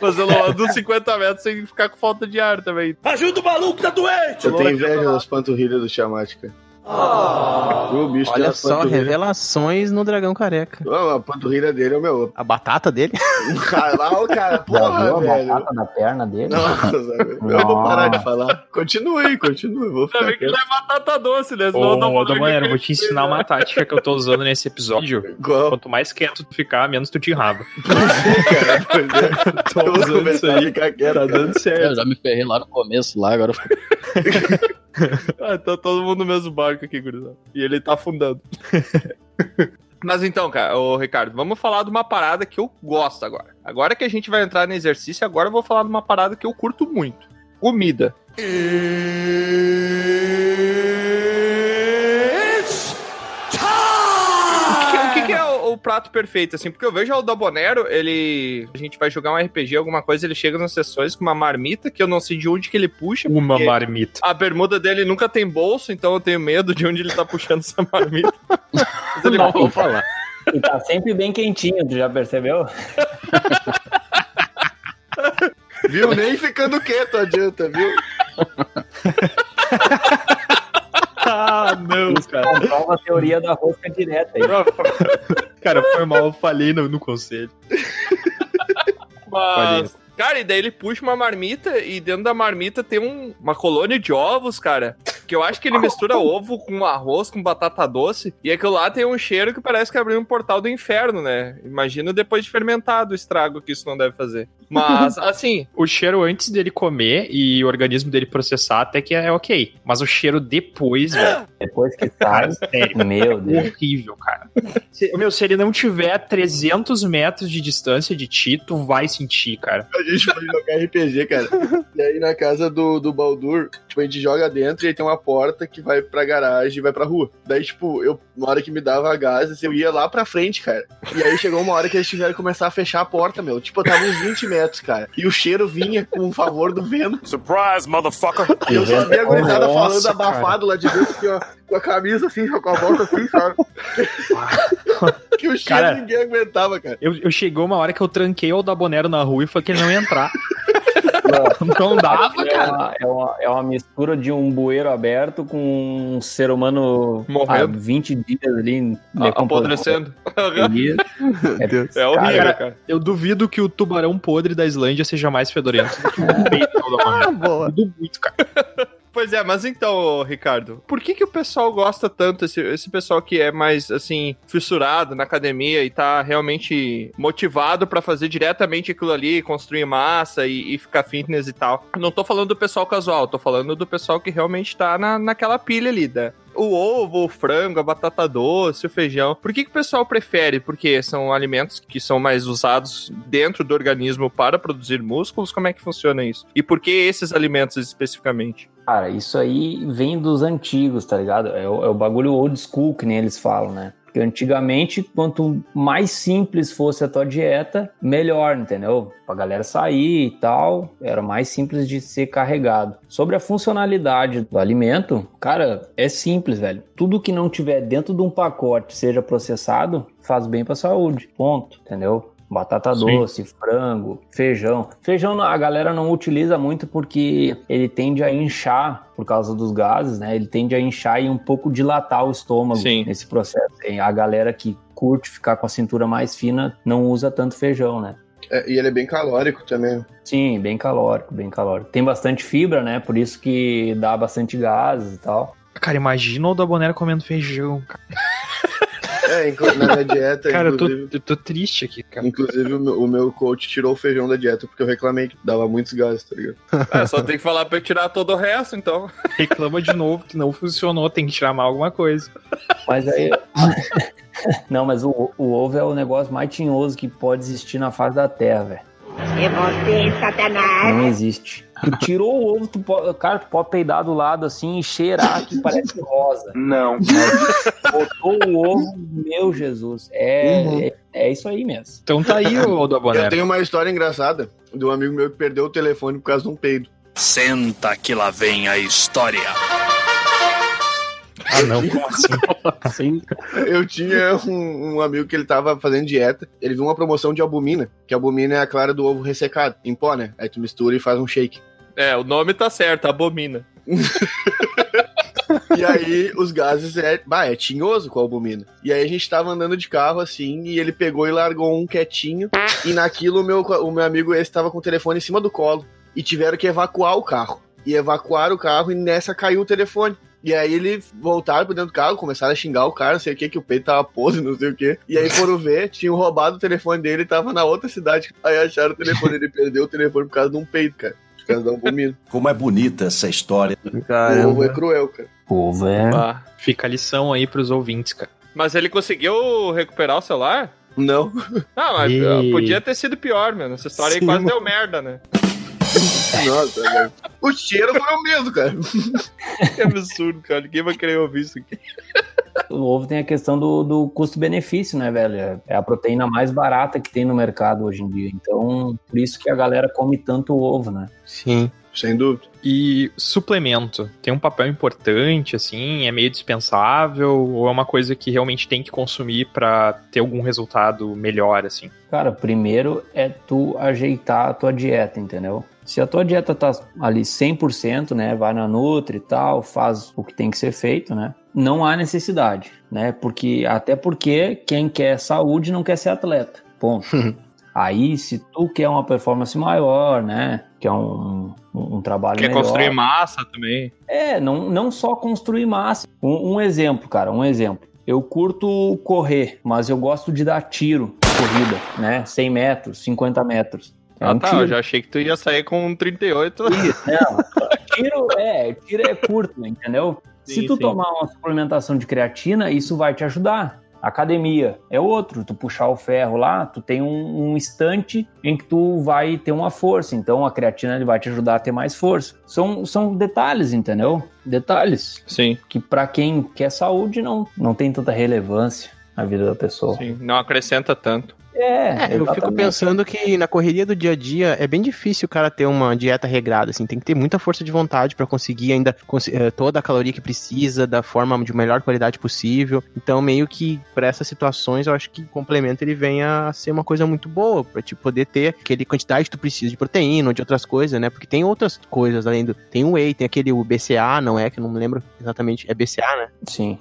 Mas eu não ando 50 metros sem ficar com falta de ar também. Ajuda o maluco, tá doente! Eu tenho inveja das panturrilhas do Tiamat, cara. O bicho tem Olha só, revelações no Dragão Careca. Ô, A panturrilha dele é o meu. A batata dele? Cara, lá o cara, Já viu porra, a velho. batata da perna dele? Nossa, velho. eu vou parar de falar. Continue, continue. Vou Ainda ficar bem que não é batata doce, né? Senão Ô, vou te ensinar uma tática que eu tô usando nesse episódio. Igual. Quanto mais quieto tu ficar, menos tu te enraba. cara, pois é. Tô usando isso aí. ficar quieto. Tá dando certo. Eu já me ferrei lá no começo, lá, agora Ah, tá todo mundo no mesmo barco aqui, gurizada. E ele tá afundando. Mas então, cara, ô Ricardo, vamos falar de uma parada que eu gosto agora. Agora que a gente vai entrar no exercício, agora eu vou falar de uma parada que eu curto muito. Comida. O que, o que que é o, o prato perfeito, assim? Porque eu vejo o Dabonero, ele... A gente vai jogar um RPG, alguma coisa, ele chega nas sessões com uma marmita, que eu não sei de onde que ele puxa. Uma marmita. a bermuda dele nunca tem bolso, então eu tenho medo de onde ele tá puxando essa marmita. Mas ele- não vou falar. E tá sempre bem quentinho, tu já percebeu? Viu? Nem ficando quieto adianta, viu? cara. Comprova a teoria da rosca direta aí. Cara, foi mal, eu falei no, no conselho. Mas, cara, e daí ele puxa uma marmita e dentro da marmita tem um- uma colônia de ovos, cara. Que eu acho que ele mistura ovo com arroz, com batata doce. E aquilo lá tem um cheiro que parece que abriu um portal do inferno, né? Imagina depois de fermentado o estrago que isso não deve fazer. Mas, assim, O cheiro antes dele comer e o organismo dele processar até que é ok. Mas o cheiro depois, velho, Depois que sai, sério, meu Deus. horrível, cara. Se, meu, se ele não tiver a 300 metros de distância de ti, tu vai sentir, cara. A gente foi jogar RPG, cara. E aí na casa do, do Baldur, tipo, a gente joga dentro e aí tem uma porta que vai pra garagem e vai pra rua. Daí, tipo, eu, uma hora que me dava gases, eu ia lá pra frente, cara. E aí chegou uma hora que eles tiveram que começar a fechar a porta, meu. Tipo, eu tava uns 20 metros, cara. E o cheiro vinha com o favor do vento. Surprise, motherfucker! E eu só vi a gurizada falando cara. abafado lá de dentro, assim, ó, com a camisa assim, com a volta assim, sabe? que o cheiro Cara. ninguém aguentava, cara. Eu, eu chegou uma hora que eu tranquei o Dabonero na rua e falei que ele não ia entrar. não dava, É cara. uma, é, uma, é uma mistura de um bueiro aberto com um ser humano há Morrendo. 20 dias ali a- apodrecendo. É, É horrível, Cara, cara. Eu duvido que o tubarão podre da Islândia seja mais fedorento do que o peito. Boa. Duvido muito, cara. Pois é, mas então, Ricardo, por que que o pessoal gosta tanto, esse, esse pessoal que é mais, assim, fissurado na academia e tá realmente motivado pra fazer diretamente aquilo ali, construir massa e, e ficar fitness e tal? Não tô falando do pessoal casual, tô falando do pessoal que realmente tá na, naquela pilha ali, né? O ovo, o frango, a batata doce, o feijão. Por que, que o pessoal prefere? Porque são alimentos que são mais usados dentro do organismo para produzir músculos? Como é que funciona isso? E por que esses alimentos especificamente? Cara, isso aí vem dos antigos, tá ligado? É o, é o bagulho old school, que nem eles falam, né? Porque antigamente, quanto mais simples fosse a tua dieta, melhor, entendeu? Pra galera sair e tal, era mais simples de ser carregado. Sobre a funcionalidade do alimento, cara, é simples, velho. Tudo que não tiver dentro de um pacote, seja processado, faz bem pra saúde. Ponto, entendeu? Batata Sim. doce, frango, feijão. Feijão a galera não utiliza muito porque ele tende a inchar por causa dos gases, né? Ele tende a inchar e um pouco dilatar o estômago Sim. nesse processo. E a galera que curte ficar com a cintura mais fina não usa tanto feijão, né? É, e ele é bem calórico também. Sim, bem calórico, bem calórico. Tem bastante fibra, né? Por isso que dá bastante gases e tal. Cara, imagina o Dabonero comendo feijão, cara. É, na minha dieta, Cara, eu tô, inclusive, eu tô triste aqui, cara. inclusive o, meu, o meu coach tirou o feijão da dieta porque eu reclamei que dava muitos gases, tá ligado? É, só tem que falar pra eu tirar todo o resto, então. Reclama de novo que não funcionou, tem que tirar mais alguma coisa. Mas aí. não, mas o, o ovo é o negócio mais tinhoso que pode existir na face da Terra, velho. É você, Satanás. Não existe. Tu tirou o ovo, tu pode, cara, tu pode peidar do lado assim e cheirar que parece rosa. Não. Botou o ovo, meu Jesus. É, é, é isso aí mesmo. Então tá aí o Eu Dabonero. tenho uma história engraçada de um amigo meu que perdeu o telefone por causa de um peido. Senta que lá vem a história. Ah, não, como assim? Assim, Eu tinha um, um amigo que ele tava fazendo dieta, ele viu uma promoção de albumina, que albumina é a clara do ovo ressecado, em pó, né? Aí tu mistura e faz um shake. É, o nome tá certo, abomina. E aí os gases é, bah, é tinhoso com a albumina. E aí a gente tava andando de carro assim, e ele pegou e largou um quietinho, e naquilo o meu, o meu amigo esse tava com o telefone em cima do colo, e tiveram que evacuar o carro. E evacuaram o carro e nessa caiu o telefone. E aí ele voltaram pra dentro do carro, começaram a xingar o cara, não sei o que, que o peito tava podre, não sei o que. E aí foram ver, tinham roubado o telefone dele tava na outra cidade. Aí acharam o telefone, ele perdeu o telefone por causa de um peito, cara. Causa da albumina. Como é bonita essa história. O ovo caramba. é cruel, cara. O ovo é. Ah. Fica a lição aí pros ouvintes, cara. Mas ele conseguiu recuperar o celular? Não. Ah, mas E- ah, podia ter sido pior, mano. Essa história aí Sim, quase mano. deu merda, né? Nossa, velho. O cheiro foi o mesmo, cara. Que absurdo, cara. Ninguém vai querer ouvir isso aqui. O ovo tem a questão do, do custo-benefício, né, velho? É- É a proteína mais barata que tem no mercado hoje em dia. Então, por isso que a galera come tanto ovo, né? Sim. Sem dúvida. E suplemento, tem um papel importante, assim, é meio dispensável, ou é uma coisa que realmente tem que consumir pra ter algum resultado melhor, assim? Cara, primeiro é tu ajeitar a tua dieta, entendeu? Se a tua dieta tá ali 100%, né, vai na Nutri e tal, faz o que tem que ser feito, né? Não há necessidade, né? Porque até porque quem quer saúde não quer ser atleta. Ponto. Aí, se tu quer uma performance maior, né? Quer um, um, um trabalho Quer melhor. construir massa também. É, não, não só construir massa. Um, um exemplo, cara, um exemplo. Eu curto correr, mas eu gosto de dar tiro corrida, né? 100 metros, 50 metros. É ah, um tá. tiro. Eu já achei que tu ia sair com um 38. Não, tiro é, tiro é curto, entendeu? Se Sim, tu sim. tomar uma suplementação de creatina, isso vai te ajudar. Academia é outro, tu puxar o ferro lá, tu tem um, um instante em que tu vai ter uma força, então a creatina ele vai te ajudar a ter mais força. São, são detalhes, entendeu? Detalhes Sim, que pra quem quer saúde não, não tem tanta relevância na vida da pessoa. sim. Não acrescenta tanto. É, É, eu fico pensando que na correria do dia a dia é bem difícil o cara ter uma dieta regrada, assim, tem que ter muita força de vontade pra conseguir ainda cons- eh, toda a caloria que precisa, da forma de melhor qualidade possível. Então, meio que pra essas situações, eu acho que o complemento ele vem a ser uma coisa muito boa, pra te poder ter aquele quantidade que tu precisa de proteína ou de outras coisas, né? Porque tem outras coisas além do. Tem o whey, tem aquele o BCA, não é? Que eu não me lembro exatamente. É BCA, né? Sim.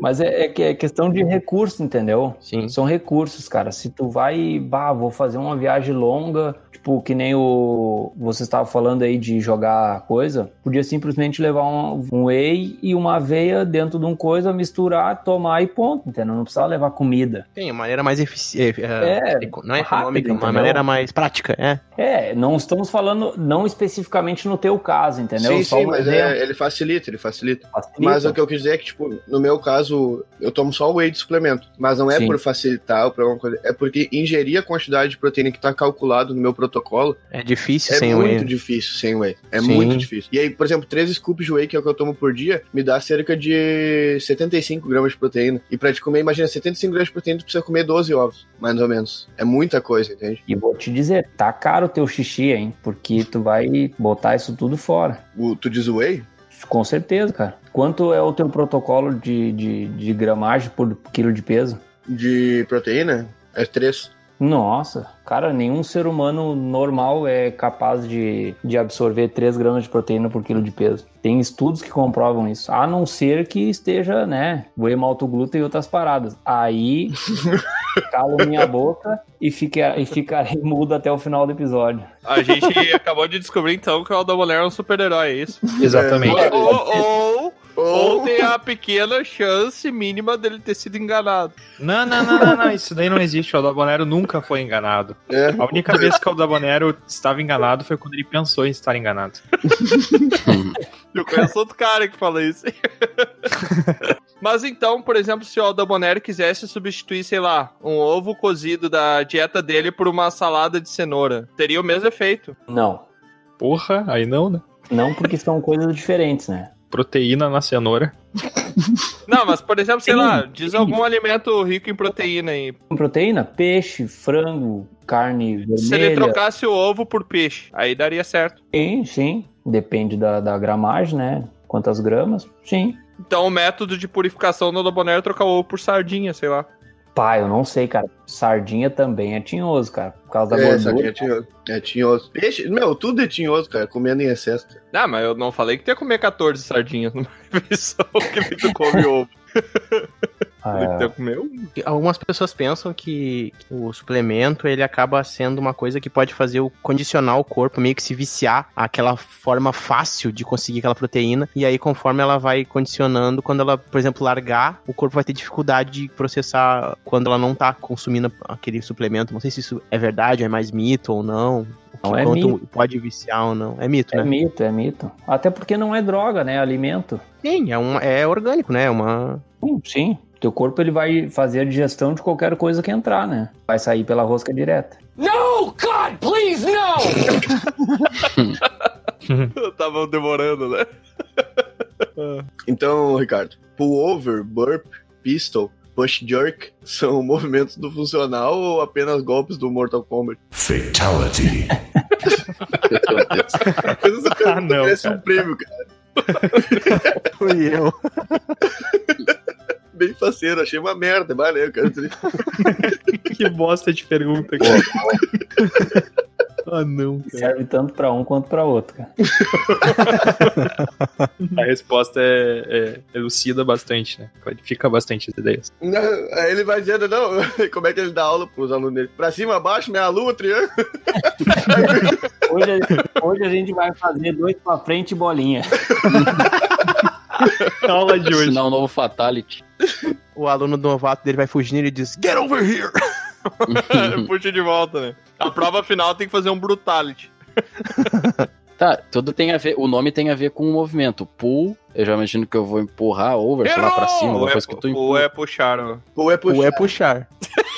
Mas é, é é questão de recurso, entendeu? Sim. São recursos, cara. Se tu vai, bah, vou fazer uma viagem longa, tipo, que nem o. Você estava falando aí de jogar coisa, podia simplesmente levar um, um whey e uma aveia dentro de um coisa, misturar, tomar e ponto, entendeu? Não precisa levar comida. Tem uma maneira mais eficiente. É, não é rápido, econômica, uma entendeu? maneira mais prática, é. É, não estamos falando, não especificamente no teu caso, entendeu? Sim, Só sim, um mas é, ele facilita, ele facilita. Facilita. Mas o que eu quis dizer é que, tipo, no meu caso, eu tomo só o whey de suplemento. Mas não é Sim. por facilitar ou por alguma coisa. É porque ingerir a quantidade de proteína que tá calculado no meu protocolo É difícil é sem muito whey. difícil sem whey. É Sim. muito difícil. E aí, por exemplo, 13 scoops de whey, que é o que eu tomo por dia, me dá cerca de 75 gramas de proteína. E pra te comer, imagina, 75 gramas de proteína, tu precisa comer 12 ovos, mais ou menos. É muita coisa, entende? E vou te dizer, tá caro o teu xixi, hein? Porque tu vai botar isso tudo fora. O, tu diz whey? Com certeza, cara. Quanto é o teu protocolo de, de, de gramagem por quilo de peso? De proteína? É 3. Nossa, cara, nenhum ser humano normal é capaz de, de absorver 3 gramas de proteína por quilo de peso. Tem estudos que comprovam isso. A não ser que esteja, né, whey maltoglúten e outras paradas. Aí, calo minha boca e, fica, e ficarei mudo até o final do episódio. A gente acabou de descobrir então que o Aldaboner é um super-herói, é isso? Exatamente. Ou, ou, ou tem a pequena chance mínima dele ter sido enganado. Não, não, não, não, não, isso daí não existe. O Aldabonero nunca foi enganado. É. A única vez que o Aldabonero estava enganado foi quando ele pensou em estar enganado. Eu conheço outro cara que fala isso. Mas então, por exemplo, se o Aldabonero quisesse substituir, sei lá, um ovo cozido da dieta dele por uma salada de cenoura, teria o mesmo efeito. Não, Porra, aí não, né? não porque são coisas diferentes, né? Proteína na cenoura. Não, mas por exemplo, sei Sim, lá, diz sim. algum alimento rico em proteína aí. Proteína? Peixe, frango, carne vermelha. Se ele trocasse o ovo por peixe, aí daria certo. Sim, sim. Depende da, da gramagem, né? Quantas gramas? Sim. Então o método de purificação do Aldabonero é trocar o ovo por sardinha, sei lá. Pá, eu não sei, cara. Sardinha também é tinhoso, cara. Por causa da É, gordura. sardinha é tinhoso. É tinhoso. Peixe, meu, tudo é tinhoso, cara, comendo em excesso. cara. Ah, mas eu não falei que tu ia comer 14 sardinhas numa refeição que tu come ovo. Ah, um. Algumas pessoas pensam que o suplemento ele acaba sendo uma coisa que pode fazer o condicionar o corpo, meio que se viciar àquela forma fácil de conseguir aquela proteína. E aí, conforme ela vai condicionando, quando ela, por exemplo, largar, o corpo vai ter dificuldade de processar quando ela não tá consumindo aquele suplemento. Não sei se isso é verdade, é mais mito ou não. Não, é mito. pode viciar ou não. É mito, é né? mito, é mito. Até porque não é droga, né? É alimento. Sim, é, um, é orgânico, né? É uma. Sim, sim. Teu corpo ele vai fazer a digestão de qualquer coisa que entrar, né? Vai sair pela rosca direta. No, God, please, no! Tava demorando, né? Então, Ricardo, pullover, burp, pistol, push jerk são movimentos do funcional ou apenas golpes do Mortal Kombat? Fatality. Essa Ah, não, merece cara. um prêmio, cara. Fui eu. Bem faceiro, achei uma merda, valeu, cara. Que bosta de pergunta, cara. Ah, não, Serve tanto pra um quanto pra outro, cara. A resposta é, é, elucida bastante, né? Clarifica bastante as ideias. Não, aí ele vai dizendo, não, como é que ele dá aula pros alunos dele? Pra cima, abaixo, meia lua, triângulo. Hoje, a- hoje a gente vai fazer dois pra frente e bolinha. Aula de hoje. Sinal novo Fatality. O aluno novato dele vai fugindo e ele diz: Get over here! Puxa de volta, né? A prova final tem que fazer um brutality. Tá, tudo tem a ver. O nome tem a ver com o movimento. Pull, eu já imagino que eu vou empurrar over, sei lá, pra cima, Ou é, depois que tu ou empurra. é puxar, ó. Ou é O é puxar.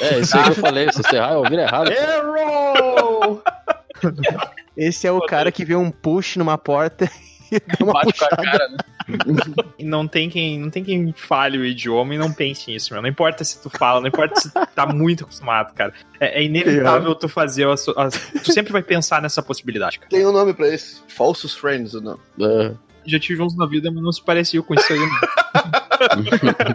É, isso aí que eu falei. Se você errar, eu ouvir errado. Errou! Esse é o cara que vê um push numa porta dá uma Bate com a cara, né? Não tem quem, não tem quem fale o idioma e não pense nisso, meu. Não importa se tu fala, não importa se tu tá muito acostumado, cara. É, é inevitável tu fazer as, as- Tu sempre vai pensar nessa possibilidade, cara. Tem um nome pra esse. Falsos Friends, ou não? É. Já tive uns na vida, mas não se parecia com isso aí. não.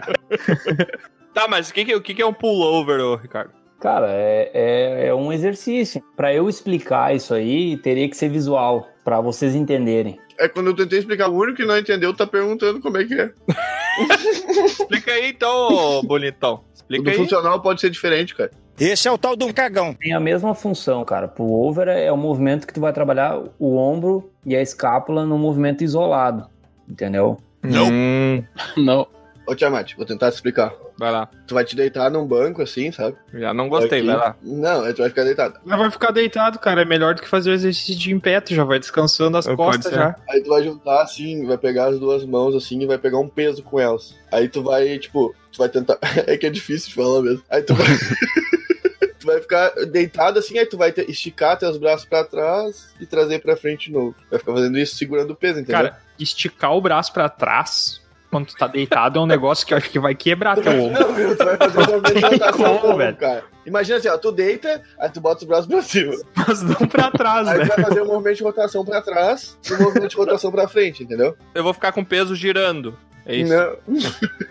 Tá, mas o que, que, o que que é um pullover, ô, Ricardo? Cara, é, é, é um exercício. Pra eu explicar isso aí, teria que ser visual, pra vocês entenderem. É quando eu tentei explicar, o único que não entendeu tá perguntando como é que é. Explica aí então, ô, bonitão. O Explica aí. funcional pode ser diferente, cara. Esse é o tal do cagão. Tem a mesma função, cara. Pullover é o movimento que tu vai trabalhar o ombro e a escápula no movimento isolado. Entendeu? Não. Hum, Não. Ô, Tiamat, vou tentar te explicar. Vai lá. Tu vai te deitar num banco assim, sabe? Já não gostei, Aqui. vai lá. Não, aí tu vai ficar deitado. Mas vai ficar deitado, cara. É melhor do que fazer o exercício de em pé, tu já vai descansando as Pode costas já. Aí tu vai juntar assim, vai pegar as duas mãos assim e vai pegar um peso com elas. Aí tu vai, tipo, tu vai tentar. é que é difícil de falar mesmo. Aí tu vai. tu vai ficar deitado assim, aí tu vai te- esticar teus braços pra trás e trazer pra frente de novo. Vai ficar fazendo isso segurando o peso, entendeu? Cara, esticar o braço pra trás quando tu tá deitado é um negócio que eu acho que vai quebrar teu ombro. Não, meu, tu vai fazer movimento de Tem rotação como, como, velho? cara. Imagina assim, ó, tu deita, aí tu bota os braços pra cima. Mas não pra trás, Aí né? tu vai fazer um movimento de rotação pra trás e um movimento de rotação pra frente, entendeu? Eu vou ficar com peso girando. É isso. Não.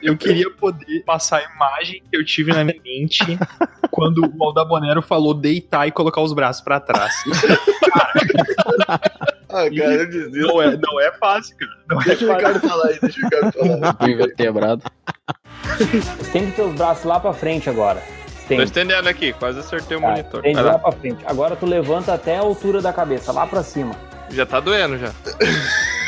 Eu queria poder passar a imagem que eu tive na minha mente quando o Aldabonero falou deitar e colocar os braços pra trás. Ah, cara, eu desisto. Não é, não é fácil, cara. Não é Deixa o fácil. Ricardo falar aí, deixa o Ricardo falar. Do invertebrado. Tem que ter os braços lá pra frente agora. Tem. Tô estendendo aqui, quase acertei o Tá, monitor. tem Vai lá lá. pra frente. Agora tu levanta até a altura da cabeça, lá pra cima. Já tá doendo já.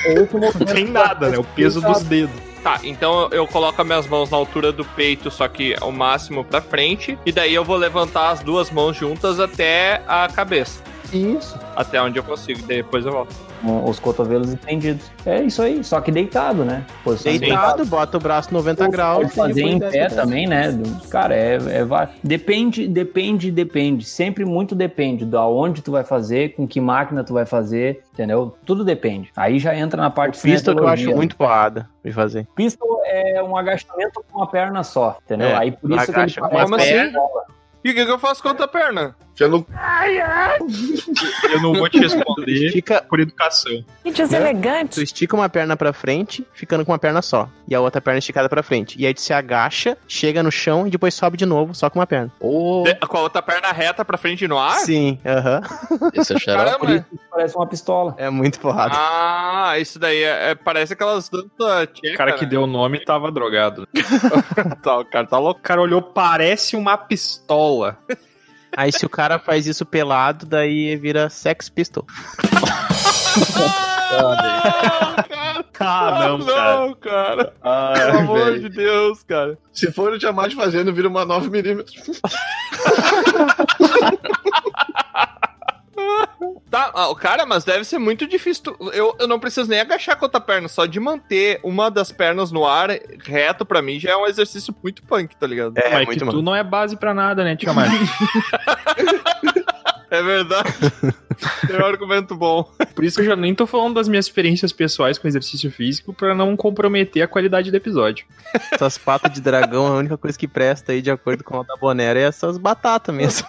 É o Não movimento tem nada, né? O peso dos dedos. Tá, então eu coloco as minhas mãos na altura do peito, só que ao máximo pra frente. E daí eu vou levantar as duas mãos juntas até a cabeça. Isso. Até onde eu consigo. Depois eu volto. Com os cotovelos estendidos. É isso aí, só que deitado, né? Posição Deitado, bota o braço 90 graus. Pode fazer em pé também, né? Do- Cara, é, é depende, depende, depende. Sempre muito depende da onde tu vai fazer, com que máquina tu vai fazer, entendeu? Tudo depende. Aí já entra na parte Pistol que eu acho muito porrada de fazer. Pistol é um agachamento com uma perna só, entendeu? É, Aí por isso que ele parece uma pistola. E o que, que eu faço com a outra perna? Já não... Eu não vou te responder Estica, por educação. Gente, elegante. tu estica uma perna pra frente, ficando com uma perna só. E a outra perna esticada pra frente. E aí tu se agacha, chega no chão e depois sobe de novo, só com uma perna. De- com a outra perna reta pra frente no ar? Sim, aham. é xarope. Caramba. Por isso que parece uma pistola. É muito porrada. Ah, isso daí é, é- parece aquelas danças tcheca, O cara que né? deu o nome tava drogado. Tá, o cara tá louco. O cara olhou, parece uma pistola. Aí se o cara faz isso pelado, daí vira sex pistol. Ah, não, cara. não, cara. Ai, Pelo amor de Deus, cara. Se for o Tiamat fazendo, vira uma 9mm. Tá, ah, cara, mas deve ser muito difícil. tu- Eu, eu não preciso nem agachar com a outra perna, só de manter uma das pernas no ar reto pra mim já é um exercício muito punk, tá ligado? É, Mas que muito, tu mano. não é base pra nada, né, Tiamat? É verdade. Tem um argumento bom. Por isso que eu já nem tô falando das minhas experiências pessoais com exercício físico pra não comprometer a qualidade do episódio. Essas patas de dragão, a única coisa que presta aí, de acordo com a da Bonera, é essas batatas mesmo.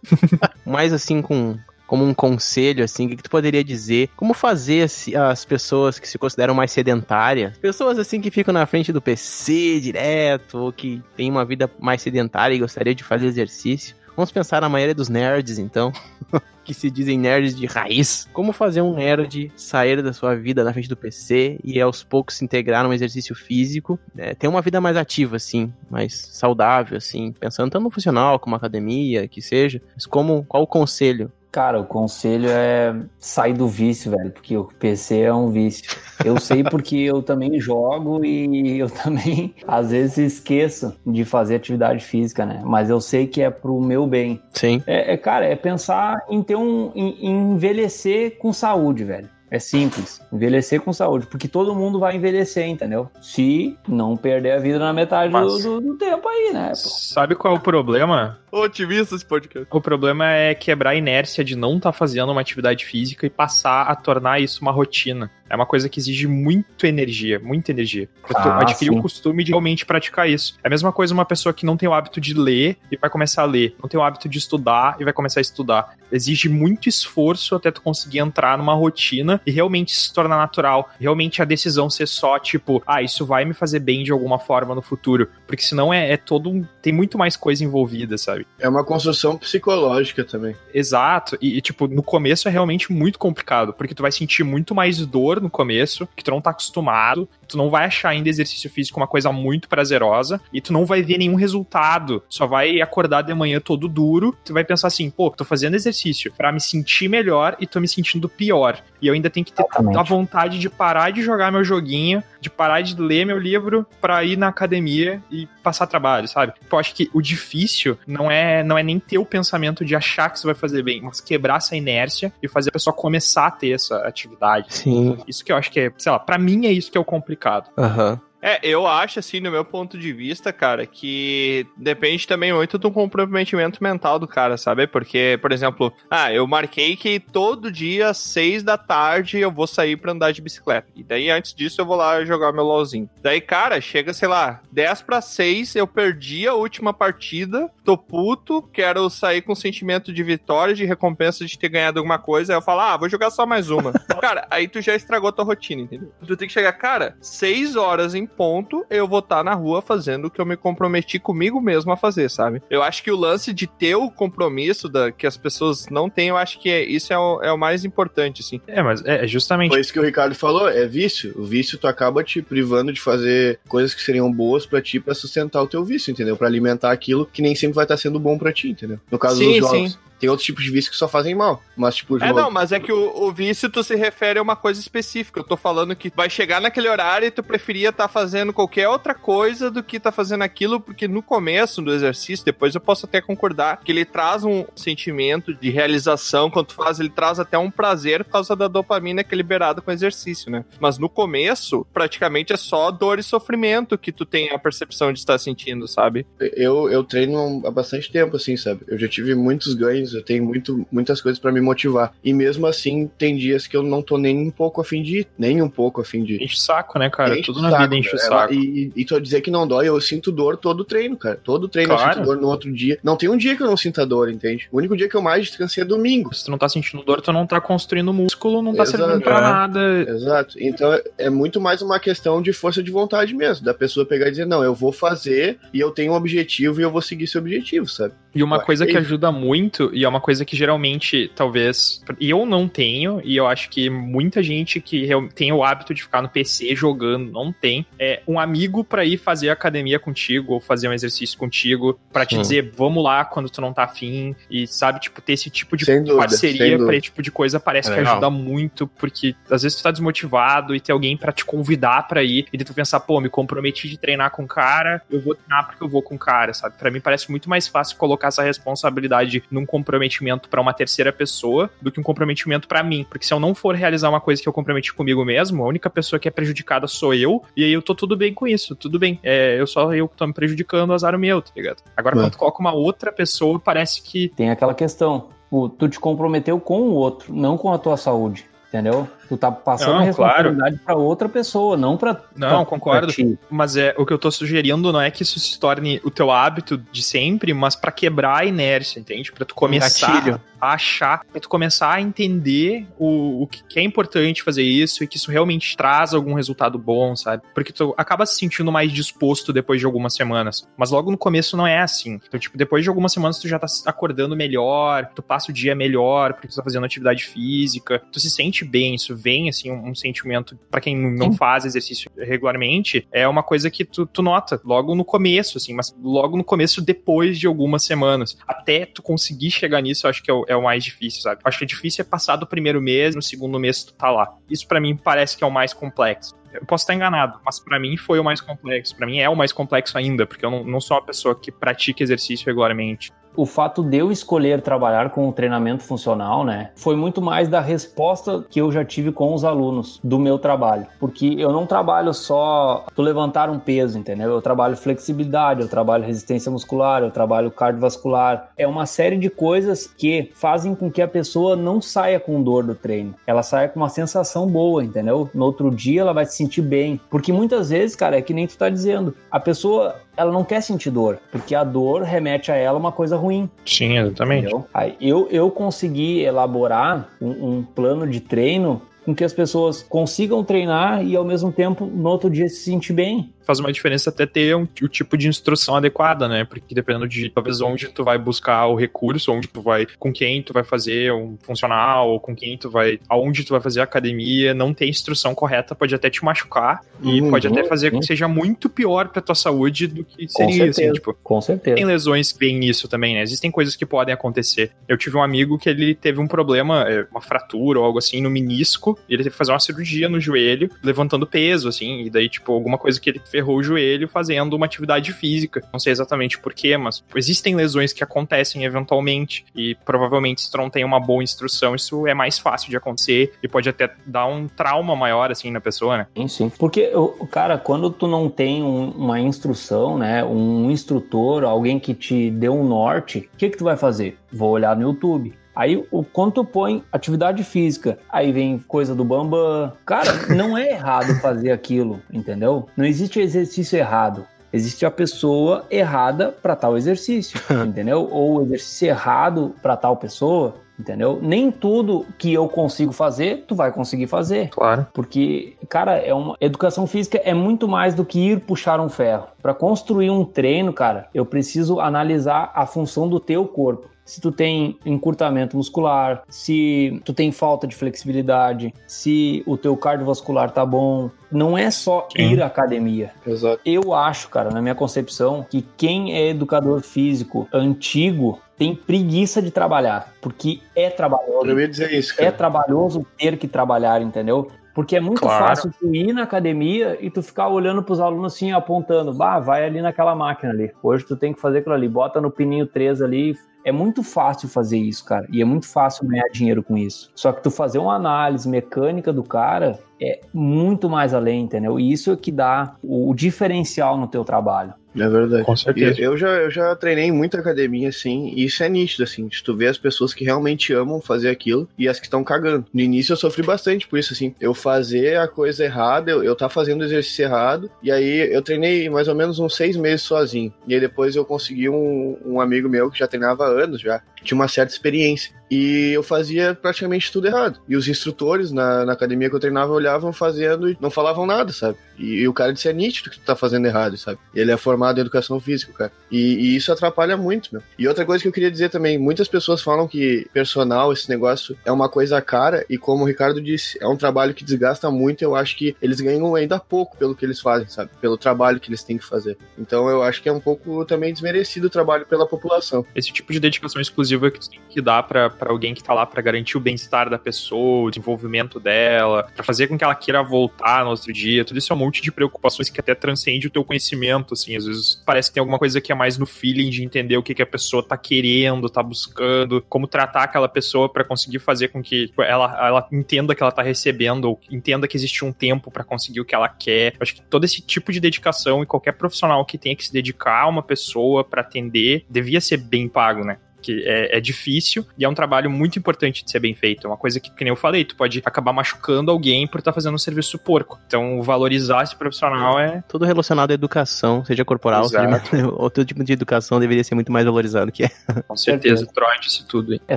Mas assim, com como um conselho, assim, o que, que tu poderia dizer? Como fazer assim, as pessoas que se consideram mais sedentárias, pessoas assim que ficam na frente do PC direto, ou que têm uma vida mais sedentária e gostaria de fazer exercício, Vamos pensar na maioria dos nerds, então. que se dizem nerds de raiz. Como fazer um nerd sair da sua vida na frente do PC e aos poucos se integrar num exercício físico, né? ter uma vida mais ativa, assim, mais saudável, assim, pensando tanto no funcional como academia, que seja. Mas como, qual o conselho Cara, o conselho é sair do vício, velho, porque o PC é um vício. Eu sei porque eu também jogo e eu também às vezes esqueço de fazer atividade física, né? Mas eu sei que é pro meu bem. Sim. É, é cara, é pensar em ter um. em, em envelhecer com saúde, velho. É simples. Envelhecer com saúde. Porque todo mundo vai envelhecer, entendeu? Se não perder a vida na metade do, Mas- do- do tempo aí, né? pô? Sabe qual é o problema? Otimista esse podcast. O problema é quebrar a inércia de não estar fazendo uma atividade física e passar a tornar isso uma rotina. É uma coisa que exige muito energia, muita energia. Eu Ah, adquirir sim. o costume de realmente praticar isso. É a mesma coisa uma pessoa que não tem o hábito de ler e vai começar a ler. Não tem o hábito de estudar e vai começar a estudar. Exige muito esforço até tu conseguir entrar numa rotina e realmente se tornar natural. Realmente a decisão ser só, tipo, ah, isso vai me fazer bem de alguma forma no futuro. Porque senão é, é todo um. Tem muito mais coisa envolvida, sabe? É uma construção psicológica também. Exato. E, e, tipo, no começo é realmente muito complicado, porque tu vai sentir muito mais dor no começo, que tu não tá acostumado, tu não vai achar ainda exercício físico uma coisa muito prazerosa, e tu não vai ver nenhum resultado. Só vai acordar de manhã todo duro, tu vai pensar assim, pô, tô fazendo exercício pra me sentir melhor e tô me sentindo pior. E eu ainda tenho que ter Exatamente. a vontade de parar de jogar meu joguinho, de parar de ler meu livro pra ir na academia e passar trabalho, sabe? Eu acho que o difícil não é, não é nem ter o pensamento de achar que isso vai fazer bem, mas quebrar essa inércia e fazer a pessoa começar a ter essa atividade. Sim. Isso que eu acho que é, sei lá, pra mim é isso que é o complicado. Aham. É, eu acho, assim, no meu ponto de vista, cara, que depende também muito do comprometimento mental do cara, sabe? Porque, por exemplo, ah, eu marquei que todo dia, às seis da tarde, eu vou sair pra andar de bicicleta. E daí, antes disso, eu vou lá jogar meu LOLzinho. Daí, cara, chega, sei lá, 10 para 6, eu perdi a última partida, tô puto, quero sair com sentimento de vitória, de recompensa de ter ganhado alguma coisa. Aí eu falo, ah, vou jogar só mais uma. cara, aí tu já estragou tua rotina, entendeu? Tu tem que chegar, cara, 6 horas em ponto, eu vou estar na rua fazendo o que eu me comprometi comigo mesmo a fazer, sabe? Eu acho que o lance de ter o compromisso da, que as pessoas não têm, eu acho que é, isso é o, é o mais importante, assim. É, mas é justamente. Foi isso que o Ricardo falou, é vício. O vício tu acaba te privando de fazer coisas que seriam boas pra ti pra sustentar o teu vício, entendeu? Pra alimentar aquilo que nem sempre vai estar sendo bom pra ti, entendeu? No caso Sim, dos jogos. sim. Tem outros tipos de vício que só fazem mal. Mas, tipo, É, jogo- não, mas é que o, o vício tu se refere a uma coisa específica. Eu tô falando que vai chegar naquele horário e tu preferia estar fazendo qualquer outra coisa do que tá fazendo aquilo, porque no começo do exercício, depois eu posso até concordar que ele traz um sentimento de realização quando tu faz, ele traz até um prazer por causa da dopamina que é liberada com o exercício, né? Mas no começo, praticamente é só dor e sofrimento que tu tem a percepção de estar sentindo, sabe? eu, eu treino há bastante tempo, assim, sabe? Eu já tive muitos ganhos, eu tenho muito, muitas coisas pra me motivar. E mesmo assim, tem dias que eu não tô nem um pouco afim de ir. Nem um pouco afim de ir. Enche o saco, né, cara? Enche Tudo na saco, vida enche o saco. E, e tu dizer que não dói, eu sinto dor todo treino, cara. Todo treino eu Claro. sinto dor no outro dia. Não tem um dia que eu não sinta dor, entende? O único dia que eu mais descansei é domingo. Se tu não tá sentindo dor, tu não tá construindo músculo, não tá Exato, servindo pra é. nada. Exato. Então é muito mais uma questão de força de vontade mesmo. Da pessoa pegar e dizer, não, eu vou fazer e eu tenho um objetivo e eu vou seguir esse objetivo, sabe? E uma coisa que ajuda muito, e é uma coisa que geralmente, talvez, eu não tenho, e eu acho que muita gente que tem o hábito de ficar no PC jogando, não tem, é um amigo pra ir fazer academia contigo, ou fazer um exercício contigo, pra te Hum. dizer, vamos lá quando tu não tá afim, e sabe, tipo, ter esse tipo de Sem parceria pra dúvida. esse tipo de coisa parece É que legal. ajuda muito, porque às vezes tu tá desmotivado e tem alguém pra te convidar pra ir, e tu pensar, pô, me comprometi de treinar com o cara, eu vou treinar porque eu vou com o cara, sabe? Pra mim parece muito mais fácil colocar essa responsabilidade num comprometimento pra uma terceira pessoa do que um comprometimento pra mim, porque se eu não for realizar uma coisa que eu comprometi comigo mesmo, a única pessoa que é prejudicada sou eu, e aí eu tô tudo bem com isso, tudo bem. É, eu só eu que tô me prejudicando, azar o meu, tá ligado? Agora, É. quando tu coloca uma outra pessoa, parece que Tem aquela questão. o- Tu te comprometeu com o outro, não com a tua saúde. entendeu? Tu tá passando Não, a responsabilidade pra outra pessoa, não pra. Não, pra- concordo. pra. Mas é o que eu tô sugerindo não é que isso se torne o teu hábito de sempre, mas pra quebrar a inércia, entende? Pra tu começar gatilho. a achar, pra tu começar a entender o, o que que é importante fazer isso e que isso realmente traz algum resultado bom, sabe? Porque tu acaba se sentindo mais disposto depois de algumas semanas. Mas logo no começo não é assim. Então, tipo, depois de algumas semanas tu já tá acordando melhor, tu passa o dia melhor, porque tu tá fazendo atividade física, tu se sente bem, isso vem, assim, um, um sentimento, pra quem não faz exercício regularmente, é uma coisa que tu, tu nota logo no começo, assim, mas logo no começo depois de algumas semanas. Até tu conseguir chegar nisso, eu acho que é o, é o mais difícil, sabe? Eu acho que é difícil é passar do primeiro mês, no segundo mês tu tá lá. Isso pra mim parece que é o mais complexo. Eu posso estar enganado, mas pra mim foi o mais complexo. Pra mim é o mais complexo ainda, porque eu não, não sou uma pessoa que pratica exercício regularmente. O fato de eu escolher trabalhar com o treinamento funcional, né, foi muito mais da resposta que eu já tive com os alunos do meu trabalho. Porque eu não trabalho só tu levantar um peso, entendeu? Eu trabalho flexibilidade, eu trabalho resistência muscular, eu trabalho cardiovascular. É uma série de coisas que fazem com que a pessoa não saia com dor do treino. Ela saia com uma sensação boa, entendeu? No outro dia ela vai se sentir bem. Porque muitas vezes, cara, é que nem tu tá dizendo, a pessoa ela não quer sentir dor, porque a dor remete a ela uma coisa ruim. Sim, exatamente. Entendeu? Aí eu, eu consegui elaborar um, um plano de treino com que as pessoas consigam treinar e ao mesmo tempo no outro dia se sentir bem. Faz uma diferença até ter um, o tipo de instrução adequada, né? Porque dependendo de talvez onde tu vai buscar o recurso, onde tu vai, com quem tu vai fazer um funcional, ou com quem tu vai, aonde tu vai fazer a academia, não ter instrução correta pode até te machucar e Uhum, pode até fazer com uhum. que seja muito pior pra tua saúde do que Com seria, assim, certeza. tipo. Com certeza. Tem lesões que vêm nisso também, né? Existem coisas que podem acontecer. Eu tive um amigo que ele teve um problema, é, uma fratura ou algo assim no menisco, e ele teve que fazer uma cirurgia no joelho, levantando peso, assim, e daí, tipo, alguma coisa que ele ferrou o joelho fazendo uma atividade física. Não sei exatamente porquê, mas existem lesões que acontecem eventualmente, e provavelmente se tu não tem uma boa instrução, isso é mais fácil de acontecer, e pode até dar um trauma maior, assim, na pessoa, né? Sim, sim. Porque, cara, quando tu não tem um- uma instrução, né, um instrutor, alguém que te dê um norte, o que que tu vai fazer? Vou olhar no YouTube. Aí, o, quando tu põe atividade física, aí vem coisa do Bambam. Cara, não é errado fazer aquilo, entendeu? Não existe exercício errado. Existe a pessoa errada para tal exercício, entendeu? Ou o exercício errado para tal pessoa, entendeu? Nem tudo que eu consigo fazer, tu vai conseguir fazer. Claro. Porque, cara, é uma educação física é muito mais do que ir puxar um ferro. Para construir um treino, cara, eu preciso analisar a função do teu corpo. Se tu tem encurtamento muscular, se tu tem falta de flexibilidade, se o teu cardiovascular tá bom, não é só ir à academia. Exato. Eu acho, cara, na minha concepção, que quem é educador físico antigo tem preguiça de trabalhar, porque é trabalhoso. Eu ia dizer isso, É cara. trabalhoso ter que trabalhar, entendeu? Porque é muito Claro. fácil tu ir na academia e tu ficar olhando pros alunos assim, apontando, bah, vai ali naquela máquina ali. Hoje tu tem que fazer aquilo ali, bota no pininho 3 ali. É muito fácil fazer isso, cara. E é muito fácil ganhar dinheiro com isso. Só que tu fazer uma análise mecânica do cara é muito mais além, entendeu? E isso é que dá o, o diferencial no teu trabalho. É verdade. Com certeza. Eu, eu já, eu já treinei em muita academia, assim, e isso é nítido, assim, de tu ver as pessoas que realmente amam fazer aquilo e as que estão cagando. No início eu sofri bastante por isso, assim, eu fazer a coisa errada, eu, eu tá fazendo o exercício errado, e aí eu treinei mais ou menos uns seis meses sozinho. E aí depois eu consegui um, um amigo meu que já treinava anos já, tinha uma certa experiência. E eu fazia praticamente tudo errado. E os instrutores na, na academia que eu treinava olhavam fazendo e não falavam nada, sabe? E, e o cara disse: é nítido que tu tá fazendo errado, sabe? Ele é formado em educação física, cara. E, e isso atrapalha muito, meu. E outra coisa que eu queria dizer também: muitas pessoas falam que personal, esse negócio, é uma coisa cara. E como o Ricardo disse, é um trabalho que desgasta muito. Eu acho que eles ganham ainda pouco pelo que eles fazem, sabe? Pelo trabalho que eles têm que fazer. Então eu acho que é um pouco também desmerecido o trabalho pela população. Esse tipo de dedicação exclusiva que tu tem que dar pra alguém que tá lá pra garantir o bem-estar da pessoa, o desenvolvimento dela, pra fazer com que ela queira voltar no outro dia, tudo isso é um monte de preocupações que até transcende o teu conhecimento, assim, às vezes parece que tem alguma coisa que é mais no feeling de entender o que, que a pessoa tá querendo, tá buscando, como tratar aquela pessoa pra conseguir fazer com que tipo, ela, ela entenda que ela tá recebendo, ou entenda que existe um tempo pra conseguir o que ela quer. Acho que todo esse tipo de dedicação e qualquer profissional que tenha que se dedicar a uma pessoa pra atender devia ser bem pago, né? Que é, é difícil e é um trabalho muito importante de ser bem feito. É uma coisa que, que nem eu falei, tu pode acabar machucando alguém por estar fazendo um serviço porco. Então, valorizar esse profissional é. Tudo relacionado à educação, seja corporal, seja Exato. outro tipo de educação deveria ser muito mais valorizado que é. Com certeza, Troy disse tudo aí. É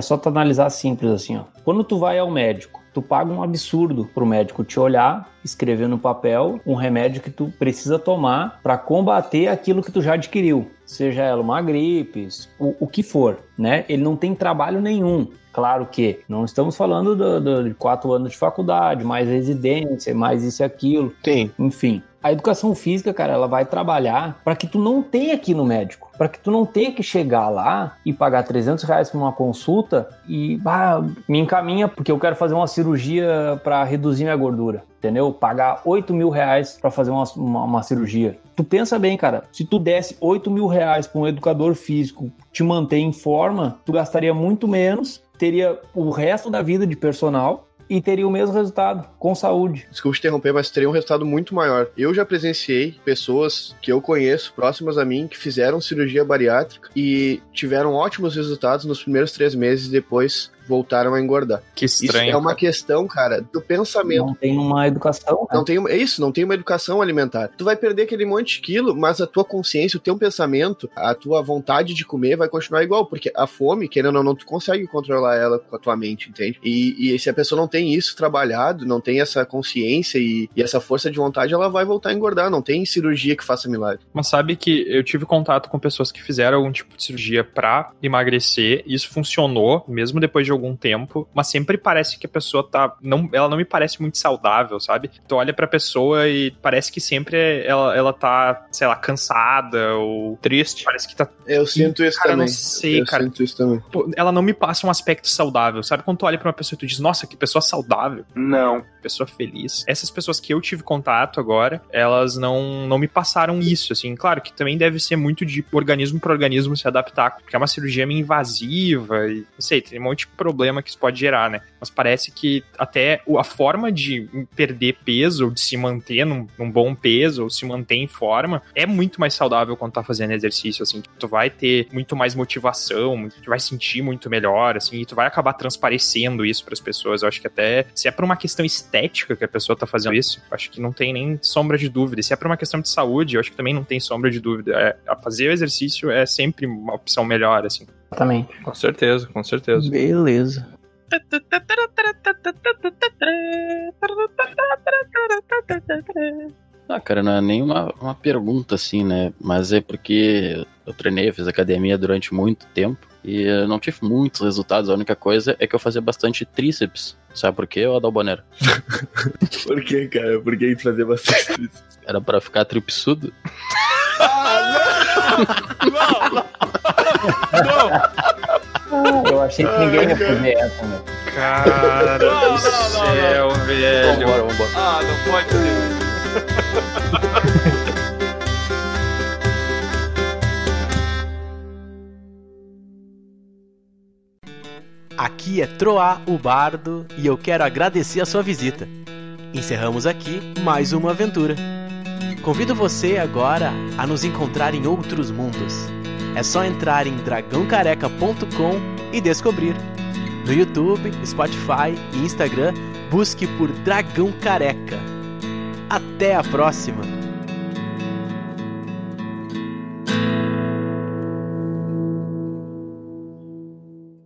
só tu analisar simples assim, ó. Quando tu vai ao médico, tu paga um absurdo pro médico te olhar, escrever no papel um remédio que tu precisa tomar para combater aquilo que tu já adquiriu, seja ela uma gripe, o, o que for, né? Ele não tem trabalho nenhum. Claro que não estamos falando do- do- de quatro anos de faculdade, mais residência, mais isso e aquilo. Tem. Enfim. A educação física, cara, ela vai trabalhar para que tu não tenha que ir no médico, para que tu não tenha que chegar lá e pagar 300 reais por uma consulta e bah, me encaminha porque eu quero fazer uma cirurgia para reduzir minha gordura, entendeu? Pagar 8 mil reais para fazer uma, uma, uma cirurgia. Tu pensa bem, cara, se tu desse 8 mil reais para um educador físico te manter em forma, tu gastaria muito menos, teria o resto da vida de personal e teria o mesmo resultado, com saúde. Desculpa te interromper, mas teria um resultado muito maior. Eu já presenciei pessoas que eu conheço, próximas a mim, que fizeram cirurgia bariátrica e tiveram ótimos resultados nos primeiros três meses depois voltaram a engordar. Que Isso estranho. é uma questão, cara, do pensamento. Não tem uma educação. né? Não tem, é isso, não tem uma educação alimentar. Tu vai perder aquele monte de quilo, mas a tua consciência, o teu pensamento, a tua vontade de comer vai continuar igual, porque a fome, querendo ou não, tu consegue controlar ela com a tua mente, entende? E, e se a pessoa não tem isso trabalhado, não tem essa consciência e, e essa força de vontade, ela vai voltar a engordar. Não tem cirurgia que faça milagre. Mas sabe que eu tive contato com pessoas que fizeram algum tipo de cirurgia pra emagrecer, e isso funcionou, mesmo depois de algum tempo, mas sempre parece que a pessoa tá. Não, ela não me parece muito saudável, sabe? Tu olha pra pessoa e parece que sempre ela, ela tá, sei lá, cansada ou triste. Parece que tá. Eu sinto isso cara, também. não sei, eu cara. sinto isso também. Pô, Ela não me passa um aspecto saudável, sabe? Quando tu olha pra uma pessoa e tu diz, nossa, que pessoa saudável. Não. Pessoa feliz. Essas pessoas que eu tive contato agora, elas não, não me passaram isso, assim. Claro que também deve ser muito de organismo para organismo se adaptar, porque é uma cirurgia meio invasiva e, não sei, tem um monte de problema que isso pode gerar, né? Mas parece que até a forma de perder peso, de se manter num, num bom peso, ou se manter em forma, é muito mais saudável quando tá fazendo exercício, assim. Tu vai ter muito mais motivação, tu vai sentir muito melhor, assim, e tu vai acabar transparecendo isso pras pessoas. Eu acho que até, se é por uma questão estética que a pessoa tá fazendo isso, acho que não tem nem sombra de dúvida. Se é por uma questão de saúde, eu acho que também não tem sombra de dúvida. É, fazer o exercício é sempre uma opção melhor, assim. Exatamente. Com certeza, com certeza. Beleza. Ah, cara, não é nem uma, uma pergunta assim, né? Mas é porque eu treinei, eu fiz academia durante muito tempo e eu não tive muitos resultados. A única coisa é que eu fazia bastante tríceps. Sabe por quê, Adalboneiro? Por que, cara? Por que fazer bastante isso? Era pra ficar tripsudo? Ah, eu achei que ninguém ia fazer essa, meu. Cara do céu, velho. Vambora, vambora. Ah, não pode ser. Aqui é Troá, o Bardo, e eu quero agradecer a sua visita. Encerramos aqui mais uma aventura. Convido você agora a nos encontrar em outros mundos. É só entrar em dragãocareca.com e descobrir. No YouTube, Spotify e Instagram, busque por Dragão Careca. Até a próxima!